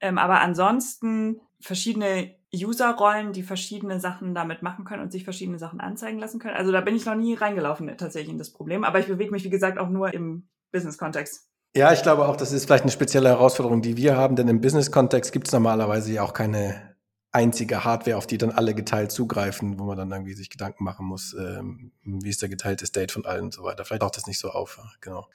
Ähm, aber ansonsten verschiedene User-Rollen, die verschiedene Sachen damit machen können und sich verschiedene Sachen anzeigen lassen können. Also da bin ich noch nie reingelaufen tatsächlich in das Problem. Aber ich bewege mich, wie gesagt, auch nur im Business-Kontext. Ja, ich glaube auch, das ist vielleicht eine spezielle Herausforderung, die wir haben, denn im Business-Kontext gibt es normalerweise ja auch keine einzige Hardware, auf die dann alle geteilt zugreifen, wo man dann irgendwie sich Gedanken machen muss, ähm, wie ist der geteilte State von allen und so weiter. Vielleicht taucht das nicht so auf, genau.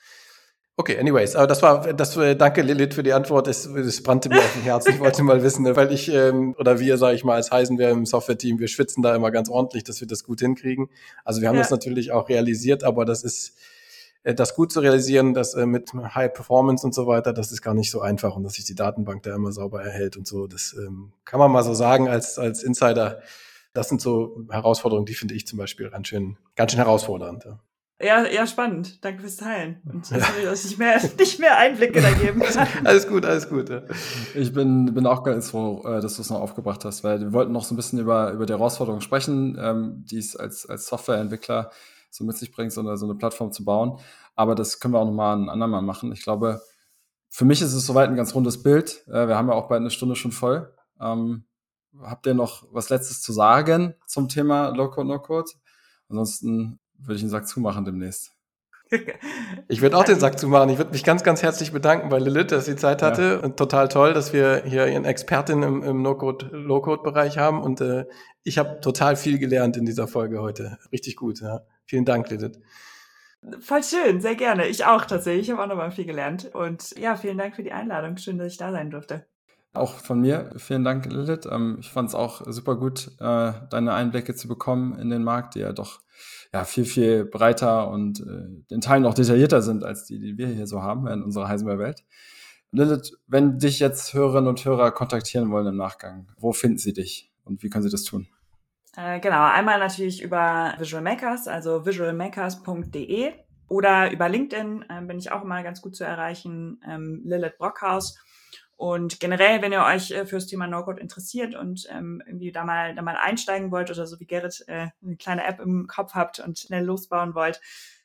Okay, anyways, aber das war, das äh, danke Lilith für die Antwort. Es, es brannte mir auf dem Herzen. Ich wollte mal wissen, weil ich ähm, oder wir, sage ich mal, als Heisenwehr im Software-Team, wir schwitzen da immer ganz ordentlich, dass wir das gut hinkriegen. Also wir haben ja. das natürlich auch realisiert, aber das ist das gut zu realisieren, dass äh, mit High Performance und so weiter, das ist gar nicht so einfach und dass sich die Datenbank da immer sauber erhält und so. Das ähm, kann man mal so sagen als, als Insider. Das sind so Herausforderungen, die finde ich zum Beispiel ganz schön, ganz schön herausfordernd. Ja. Ja, ja, spannend. Danke fürs Teilen. <laughs> Und dass ja. ich nicht mehr, <laughs> nicht mehr Einblicke da geben kann. <laughs> alles gut, alles gut. Ja. Ich bin, bin auch ganz froh, äh, dass du es noch aufgebracht hast, weil wir wollten noch so ein bisschen über, über die Herausforderungen sprechen, ähm, die es als, als Softwareentwickler so mit sich bringt, so eine, so eine Plattform zu bauen. Aber das können wir auch nochmal ein andermal machen. Ich glaube, für mich ist es soweit ein ganz rundes Bild. Äh, wir haben ja auch bald eine Stunde schon voll. Ähm, habt ihr noch was Letztes zu sagen zum Thema Low-Code, No-Code? Ansonsten würde ich den Sack zumachen demnächst. Ich würde auch den Sack zumachen. Ich würde mich ganz, ganz herzlich bedanken bei Lilith, dass sie Zeit hatte. Ja. Und total toll, dass wir hier ihren Expertin im, im No-Code, Low-Code-Bereich haben. Und äh, ich habe total viel gelernt in dieser Folge heute. Richtig gut, ja. Vielen Dank, Lilith. Voll schön, sehr gerne. Ich auch tatsächlich. Ich habe auch nochmal viel gelernt. Und ja, vielen Dank für die Einladung. Schön, dass ich da sein durfte. Auch von mir vielen Dank, Lilith. Ähm, ich fand es auch super gut, äh, deine Einblicke zu bekommen in den Markt, die ja doch ja, viel, viel breiter und äh, in Teilen auch detaillierter sind als die, die wir hier so haben in unserer Heisenberg-Welt. Lilith, wenn dich jetzt Hörerinnen und Hörer kontaktieren wollen im Nachgang, wo finden sie dich und wie können sie das tun? Äh, genau, einmal natürlich über Visual Makers, also visualmakers.de oder über LinkedIn äh, bin ich auch immer ganz gut zu erreichen, ähm, Lilith Brockhaus. Und generell, wenn ihr euch äh, fürs Thema No-Code interessiert und ähm, irgendwie da mal, da mal einsteigen wollt oder so wie Gerrit äh, eine kleine App im Kopf habt und schnell losbauen wollt,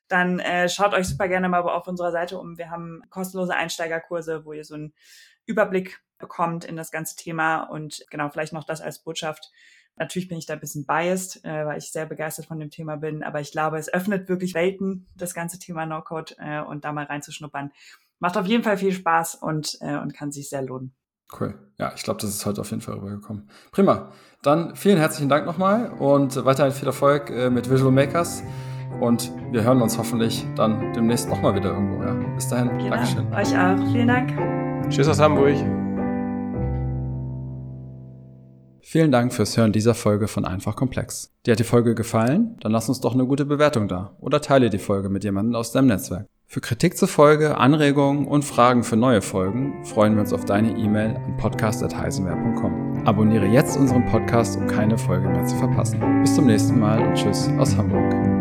dann äh, schaut euch super gerne mal auf unserer Seite um. Wir haben kostenlose Einsteigerkurse, wo ihr so einen Überblick bekommt in das ganze Thema und genau, vielleicht noch das als Botschaft. Natürlich bin ich da ein bisschen biased, äh, weil ich sehr begeistert von dem Thema bin, aber ich glaube, es öffnet wirklich Welten, das ganze Thema No-Code äh, und da mal reinzuschnuppern. Macht auf jeden Fall viel Spaß und, äh, und kann sich sehr lohnen. Cool. Ja, ich glaube, das ist heute auf jeden Fall rübergekommen. Prima. Dann vielen herzlichen Dank nochmal und weiterhin viel Erfolg äh, mit Visual Makers. Und wir hören uns hoffentlich dann demnächst nochmal wieder irgendwo. Ja. Bis dahin. Genau. Dankeschön. Euch auch. Vielen Dank. Tschüss aus Hamburg. Vielen Dank fürs Hören dieser Folge von Einfach Komplex. Dir hat die Folge gefallen? Dann lass uns doch eine gute Bewertung da oder teile die Folge mit jemandem aus deinem Netzwerk. Für Kritik zur Folge, Anregungen und Fragen für neue Folgen freuen wir uns auf deine E-Mail an podcast.heisenwehr.com. Abonniere jetzt unseren Podcast, um keine Folge mehr zu verpassen. Bis zum nächsten Mal und tschüss aus Hamburg.